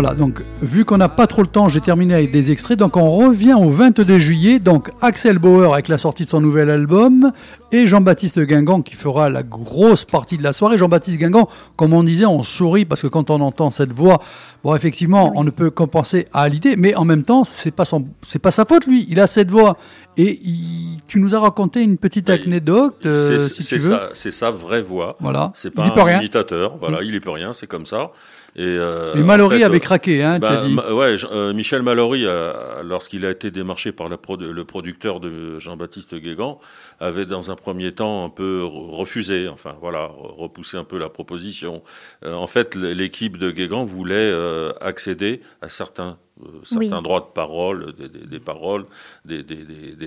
Voilà, donc vu qu'on n'a pas trop le temps, j'ai terminé avec des extraits. Donc on revient au 22 juillet. Donc Axel Bauer avec la sortie de son nouvel album et Jean-Baptiste Guingamp qui fera la grosse partie de la soirée. Jean-Baptiste Guingamp, comme on disait, on sourit parce que quand on entend cette voix, bon effectivement, on ne peut qu'en penser à l'idée, mais en même temps, c'est pas son, c'est pas sa faute lui. Il a cette voix et il- tu nous as raconté une petite anecdote. euh, C'est si c'est tu veux. sa, c'est sa vraie voix. Voilà. C'est Il pas peut un rien. imitateur. Voilà, Mm. il y peut rien. C'est comme ça. Et, euh, Et en Mallory fait, avait euh, craqué, hein, bah, as dit. ma- ouais, Jean- euh, Michel Mallory, euh, lorsqu'il a été démarché par la produ- le producteur de Jean-Baptiste Guégan, avait dans un premier temps un peu re- refusé, enfin voilà, re- repoussé un peu la proposition. Euh, en fait, l'équipe de Guégan voulait euh, accéder à certains certains Oui. droits de parole, des, des- des paroles, des,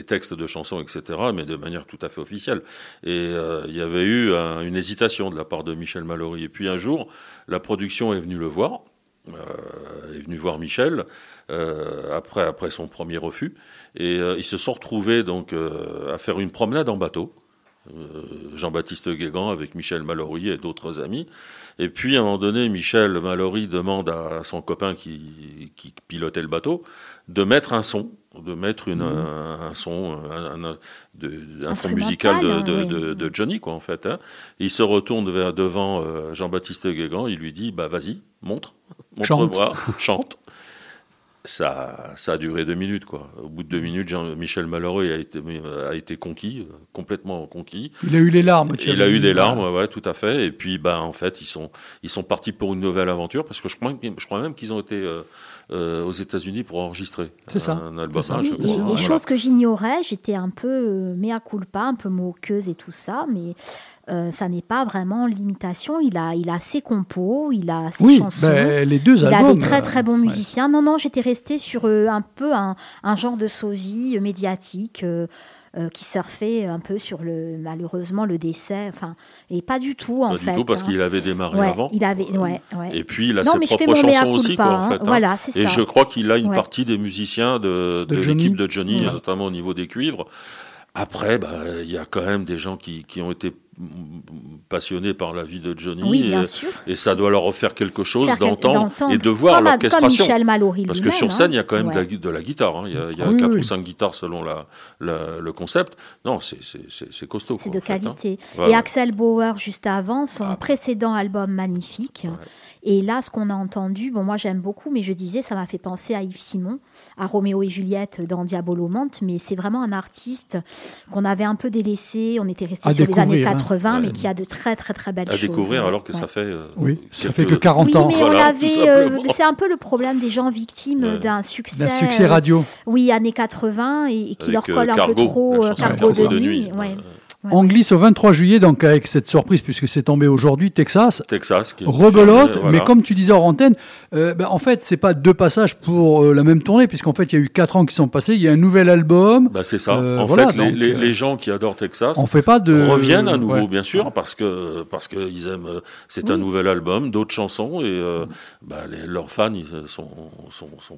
textes de chansons, etc., mais de manière tout à fait officielle. Et euh, il y avait eu un- une hésitation de la part de Michel Mallory. Et puis un jour, la production est venue le voir, euh, est venue voir Michel euh, après, après son premier refus, et euh, ils se sont retrouvés donc euh, à faire une promenade en bateau. Euh, Jean-Baptiste Guégan avec Michel Mallory et d'autres amis. Et puis, à un moment donné, Michel Mallory demande à son copain qui, qui pilotait le bateau de mettre un son, de mettre une, un, un son, un, un- de- un son musical de, hein, de- Johnny, quoi, en fait. hein. Il se retourne vers, devant euh, Jean-Baptiste Guégan, il lui dit, bah vas-y, montre, montre-moi, chante. Ça, ça a duré deux minutes, quoi. Au bout de deux minutes, Jean, Michel Mallory a été, a été conquis, euh, complètement conquis. Il a eu les larmes. tu Il as a eu des larmes, ouais, ouais, tout à fait. Et puis, bah, en fait, ils sont, ils sont partis pour une nouvelle aventure parce que je crois, je crois même qu'ils ont été euh, euh, aux États-Unis pour enregistrer C'est ça. un album. C'est ça. hein, je Oui, crois. et, et Voilà. chose que j'ignorais, j'étais un peu euh, mea culpa, un peu moqueuse et tout ça, mais euh, ça n'est pas vraiment l'imitation. Il a, il a ses compos, il a ses Oui, chansons. ben, les deux il a albums, de très euh, très bons ouais. musiciens. Non, non, j'étais restée sur euh, un peu un, un genre de sosie euh, médiatique. euh, euh, qui surfait un peu sur le malheureusement le décès enfin et pas du tout en Pas fait du tout parce hein. qu'il avait démarré Ouais, avant. il avait ouais, ouais. Et puis il a Non, ses mais je fais propres chansons aussi, quoi, en hein. fait. hein. Voilà, c'est Et ça. je crois qu'il a une Ouais. partie des musiciens de, De l'équipe de Johnny, Ouais. notamment au niveau des cuivres. Après, bah, il y a quand même des gens qui, qui ont été passionnés par la vie de Johnny. Oui, bien et, sûr. et ça doit leur refaire quelque chose d'entendre et de voir l'orchestration. Parce que sur scène, il y a hein. quand même de, la, de guitare. hein. Il y a, il y a Ah oui, quatre oui. ou cinq guitares selon la, la- le concept. Non, c'est costaud. C'est de en fait, hein. qualité. Ouais, et. Axel Bauer, juste avant, son Ah. précédent album magnifique. Et là, ce qu'on a entendu, bon, moi j'aime beaucoup, mais je disais, ça m'a fait penser à Yves Simon, à Roméo et Juliette dans Diabolo Monte, mais c'est vraiment un artiste qu'on avait un peu délaissé. On était resté sur les années découvrir, hein. 80, mais qui a de très, très, très belles À choses. découvrir ouais. alors que Ouais. ça fait. euh, Oui, ça quelques- fait que 40 Oui, ans. mais Voilà, on tout avait. euh, c'est un peu le problème des gens victimes Ouais. d'un succès. D'un succès euh, radio. oui, années 80 et, et qui Avec, leur euh, colle un peu trop euh, Cargo de de nuit. Ouais. On glisse au 23 juillet, donc avec cette surprise, puisque c'est tombé aujourd'hui, Texas. Texas. Qui est Rebelote, voilà. mais comme tu disais hors antenne, euh, ben, en fait, c'est pas deux passages pour euh, la même tournée, puisqu'en fait, il y a eu quatre ans qui sont passés, il y a un nouvel album. Bah, c'est ça. Euh, en voilà, fait, les, donc, les- euh, les gens qui adorent Texas On fait pas de. reviennent à nouveau, Ouais. bien sûr, parce que parce que ils aiment. euh, C'est un nouvel album, d'autres chansons, et euh, bah, les- leurs fans ils sont, sont, sont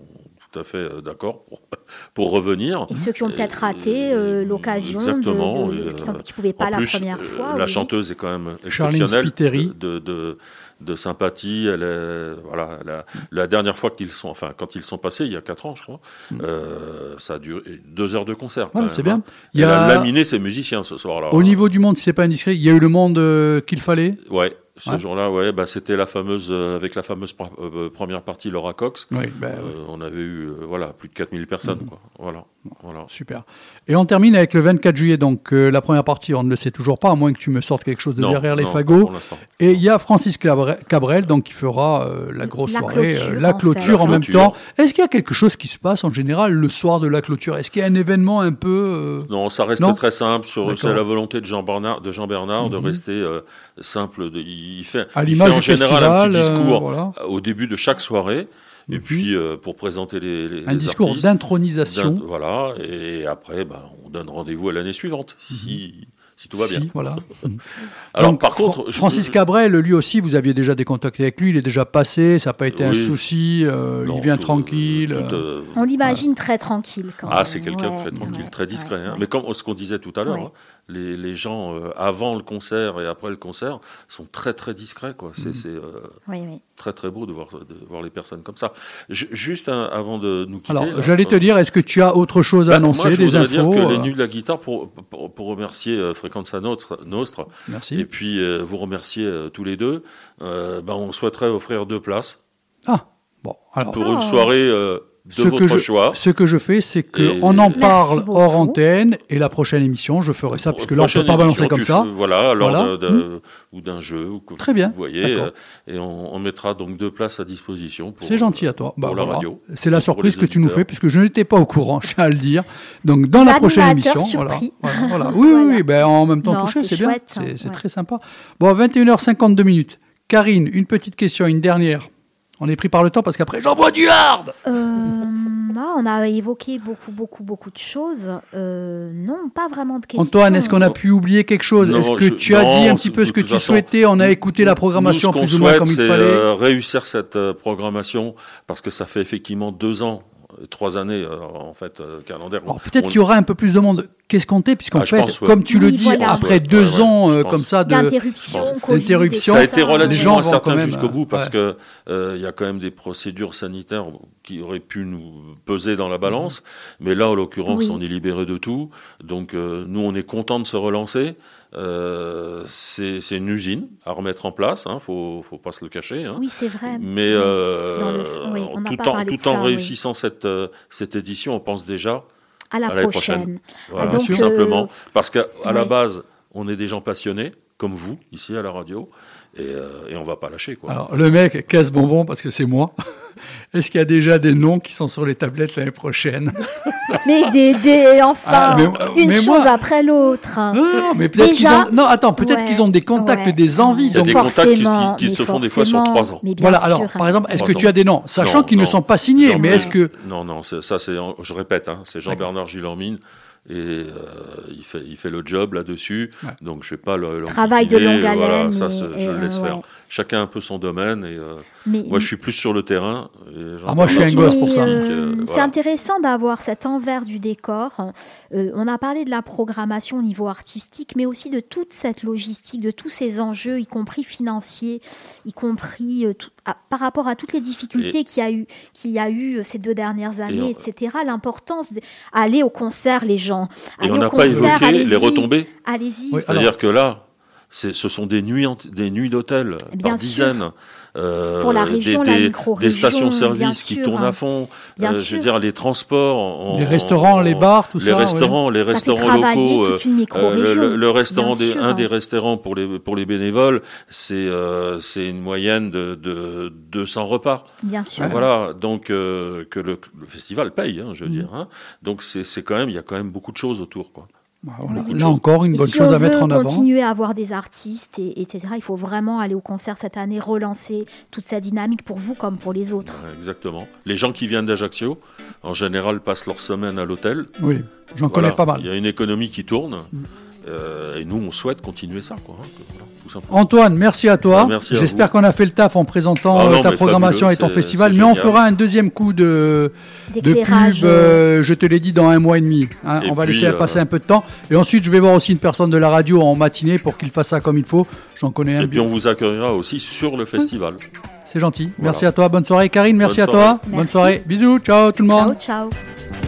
tout à fait euh, d'accord pour, <laughs> pour revenir. Et ceux qui ont peut-être raté euh, l'occasion de, Exactement, de- qui euh, ne pouvaient pas en la plus, première euh, fois. la oui. chanteuse est quand même exceptionnelle Spiteri. de, de, de sympathie. Elle est, voilà, la, la dernière fois qu'ils sont, enfin, quand ils sont passés, il y a quatre ans, je crois, euh, ça a duré deux heures de concert. Ouais, c'est bien. hein. Il y Elle a a- laminé ses musiciens ce soir-là. Au niveau du monde, si c'est pas indiscret, il y a eu le monde euh, qu'il fallait? Ouais, ce Ouais. jour-là, ouais, bah, c'était la fameuse, euh, avec la fameuse pr- euh, première partie, Laura Cox. Oui, ben, Euh, on avait eu, euh, voilà, plus de 4000 personnes, Mhm. quoi. Voilà, voilà. Super. Et on termine avec le 24 juillet. Donc, euh, la première partie, on ne le sait toujours pas, à moins que tu me sortes quelque chose de Non, derrière les non, fagots. Et il y a Francis Cabre- Cabrel, donc, qui fera euh, la grosse La soirée, clôture, euh, la en clôture fait. en La même temps. Est-ce qu'il y a quelque chose qui se passe en général le soir de la clôture? Est-ce qu'il y a un événement un peu. euh, Non, ça reste Non? très simple. C'est la volonté de Jean Bernard, de Jean Bernard de Mhm. rester euh, simple. De, il fait, À il l'image fait en général un petit euh, discours voilà. au début de chaque soirée, et Mhm. puis euh, pour présenter les, les Un les discours d'intronisation. Voilà, et après, ben, on donne rendez-vous à l'année suivante, si, si tout va bien. Si, voilà. <laughs> Alors, Donc, par contre, je- Francis Cabrel, lui aussi, vous aviez déjà des contacts avec lui, il est déjà passé, ça n'a pas été un souci, euh, Non, il vient tout- tranquille. tout, euh, On l'imagine très tranquille quand Ah, même. c'est quelqu'un de Ouais, très tranquille, ouais, très discret. ouais, hein. ouais. Mais comme ce qu'on disait tout à l'heure, Ouais. hein, les, les gens euh, avant le concert et après le concert sont très très discrets. quoi. C'est Mhm. euh, Oui, oui. très très beau de voir, de voir les personnes comme ça. Ju- juste un- avant de nous quitter. Alors, j'allais te euh, dire, est-ce que tu as autre chose à bah, annoncer, moi, je des infos dire que les Nuits de la guitare, pour, pour, pour remercier Frequenza Nostra, Nostra, Merci. et puis vous remercier tous les deux, bah, on souhaiterait offrir deux places Ah, bon, alors. pour une soirée euh, de ce votre que je, choix. Ce que je fais, c'est qu'on en parle hors antenne et la prochaine émission, je ferai ça, puisque là, on ne peut pas balancer comme ça. fais- Voilà, lors Voilà. de- de- ou d'un jeu. Ou comme Très bien, Vous voyez, euh, et on, on mettra donc deux places à disposition. pour- C'est gentil à toi. pour Bah, la voilà. radio. C'est la pour surprise que tu nous fais, puisque je n'étais pas au courant, <laughs> je tiens à le dire. Donc, dans la prochaine émission. Voilà, surpris. voilà, voilà. <laughs> Oui, oui, Voilà. oui, ben, en même temps touché, c'est bien. hein, c'est ouais. très sympa. Bon, 21h52 minutes. Karine, une petite question, une dernière. On est pris par le temps parce qu'après, j'envoie du hard Euh, <laughs> ah, on a évoqué beaucoup, beaucoup, beaucoup de choses. Euh, non, pas vraiment de questions. Antoine, est-ce qu'on a pu oublier quelque chose? Non, Est-ce que je- tu as non, dit un petit peu ce que tu façon, souhaitais? On a écouté la programmation Nous, ce plus ou moins souhaite, comme il fallait. euh, réussir cette euh, programmation parce que ça fait effectivement deux ans, trois années euh, en fait euh, calendaire. Alors peut-être On- qu'il y aura un peu plus de monde qu'escompté, puisqu'en Ah, je fait, pense, ouais. comme tu le dis, voilà. après Ouais, deux ouais, ans euh, comme ça de D'interruption, Ça a été Les gens relativement vont quand incertain même, jusqu'au bout parce ouais. que euh, il y a quand même des procédures sanitaires qui auraient pu nous peser dans la balance, mais là en l'occurrence Oui. on est libéré de tout, donc euh, nous on est content de se relancer. Euh, c'est une usine à remettre en place, hein, faut faut pas se le cacher. Hein. Oui, c'est vrai. Mais euh, le- oui, tout, en, oui. réussissant cette, euh, cette édition, on pense déjà À la à prochaine. prochaine. Voilà, donc, tout simplement. Parce qu'à la base, on est des gens passionnés, comme vous, ici à la radio, et, euh, et on va pas lâcher. Quoi. Alors, le mec casse bonbon parce que c'est moi. <laughs> Est-ce qu'il y a déjà des noms qui sont sur les tablettes l'année prochaine? <laughs> Mais des, des- enfin, Ah, mais- une mais chose moi- après l'autre. Non, non, mais peut-être qu'ils ont. Non, attends, peut-être Ouais, qu'ils ont des contacts, ouais. des envies. Il y a donc- des contacts qui, qui se font des fois sur trois ans. Mais bien Voilà, sûr. alors, par exemple, est-ce que tu as des noms? Sachant qu'ils ne sont pas signés, Jean- mais est-ce que. Non, non, ça c'est, je répète, hein, c'est Jean-Bernard Gilormine et euh, il, fait, il fait le job là-dessus, Ouais. donc je vais pas le Travail de longue voilà, haleine ça et- c'est- je et, le laisse euh, faire. ouais. Chacun un peu son domaine et euh, Mais, moi je suis plus sur le terrain. et Ah, moi, je suis un gosse pour ça. Euh, euh, C'est voilà. intéressant d'avoir cet envers du décor. Euh, on a parlé de la programmation au niveau artistique, mais aussi de toute cette logistique, de tous ces enjeux, y compris financiers, y compris euh, tout- à- par rapport à toutes les difficultés qu'il y a eu, qu'il y a eu euh, ces deux dernières années, on- etc. L'importance d'aller au concert, les gens. Et on n'a pas évoqué les retombées. Allez-y. Oui, C'est-à-dire que là, ce sont des nuits, des nuits d'hôtel par sûr. dizaines. euh, Pour la des- région, des, des, micro-région, stations-service qui tournent à fond. Bien euh, je sûr. veux dire, les transports. en- Les en- restaurants, les bars, tout les ça, ouais. Restaurants, Les Ça fait restaurants locaux. toute une euh, micro-région, le, le restaurant des, sûr. un des restaurants pour les, pour les bénévoles, c'est euh, c'est une moyenne de, de 200 repas. Bien sûr. Voilà, donc euh, que le, le festival paye, hein, je veux Mm. dire. Hein. Donc c'est c'est quand même, il y a quand même beaucoup de choses autour, quoi. Bah, voilà. De Là encore, une bonne si chose à mettre en avant. continuer à avoir des artistes, et, etc., il faut vraiment aller au concert cette année, relancer toute cette dynamique pour vous comme pour les autres. Exactement. Les gens qui viennent d'Ajaccio, en général, passent leur semaine à l'hôtel. Oui, j'en Voilà. connais pas mal. Il y a une économie qui tourne. Mm. Euh, et nous, on souhaite continuer ça, quoi. hein, que- voilà, tout simplement. Antoine, merci à toi. Merci à J'espère qu'on a fait le taf en présentant Ah non, euh, ta programmation fabuleux, et ton festival. Mais on fera un deuxième coup de, de pub, euh, je te l'ai dit, dans un mois et demi. hein. Et on va puis, laisser euh, passer un peu de temps. Et ensuite, je vais voir aussi une personne de la radio en matinée pour qu'il fasse ça comme il faut. J'en connais un Et puis, bien. on vous accueillera aussi sur le festival. C'est gentil. Voilà. Merci à toi. Bonne soirée, Karine. Merci Bonne à toi. Bonne soirée. Bisous. Ciao tout le monde. Ciao, ciao.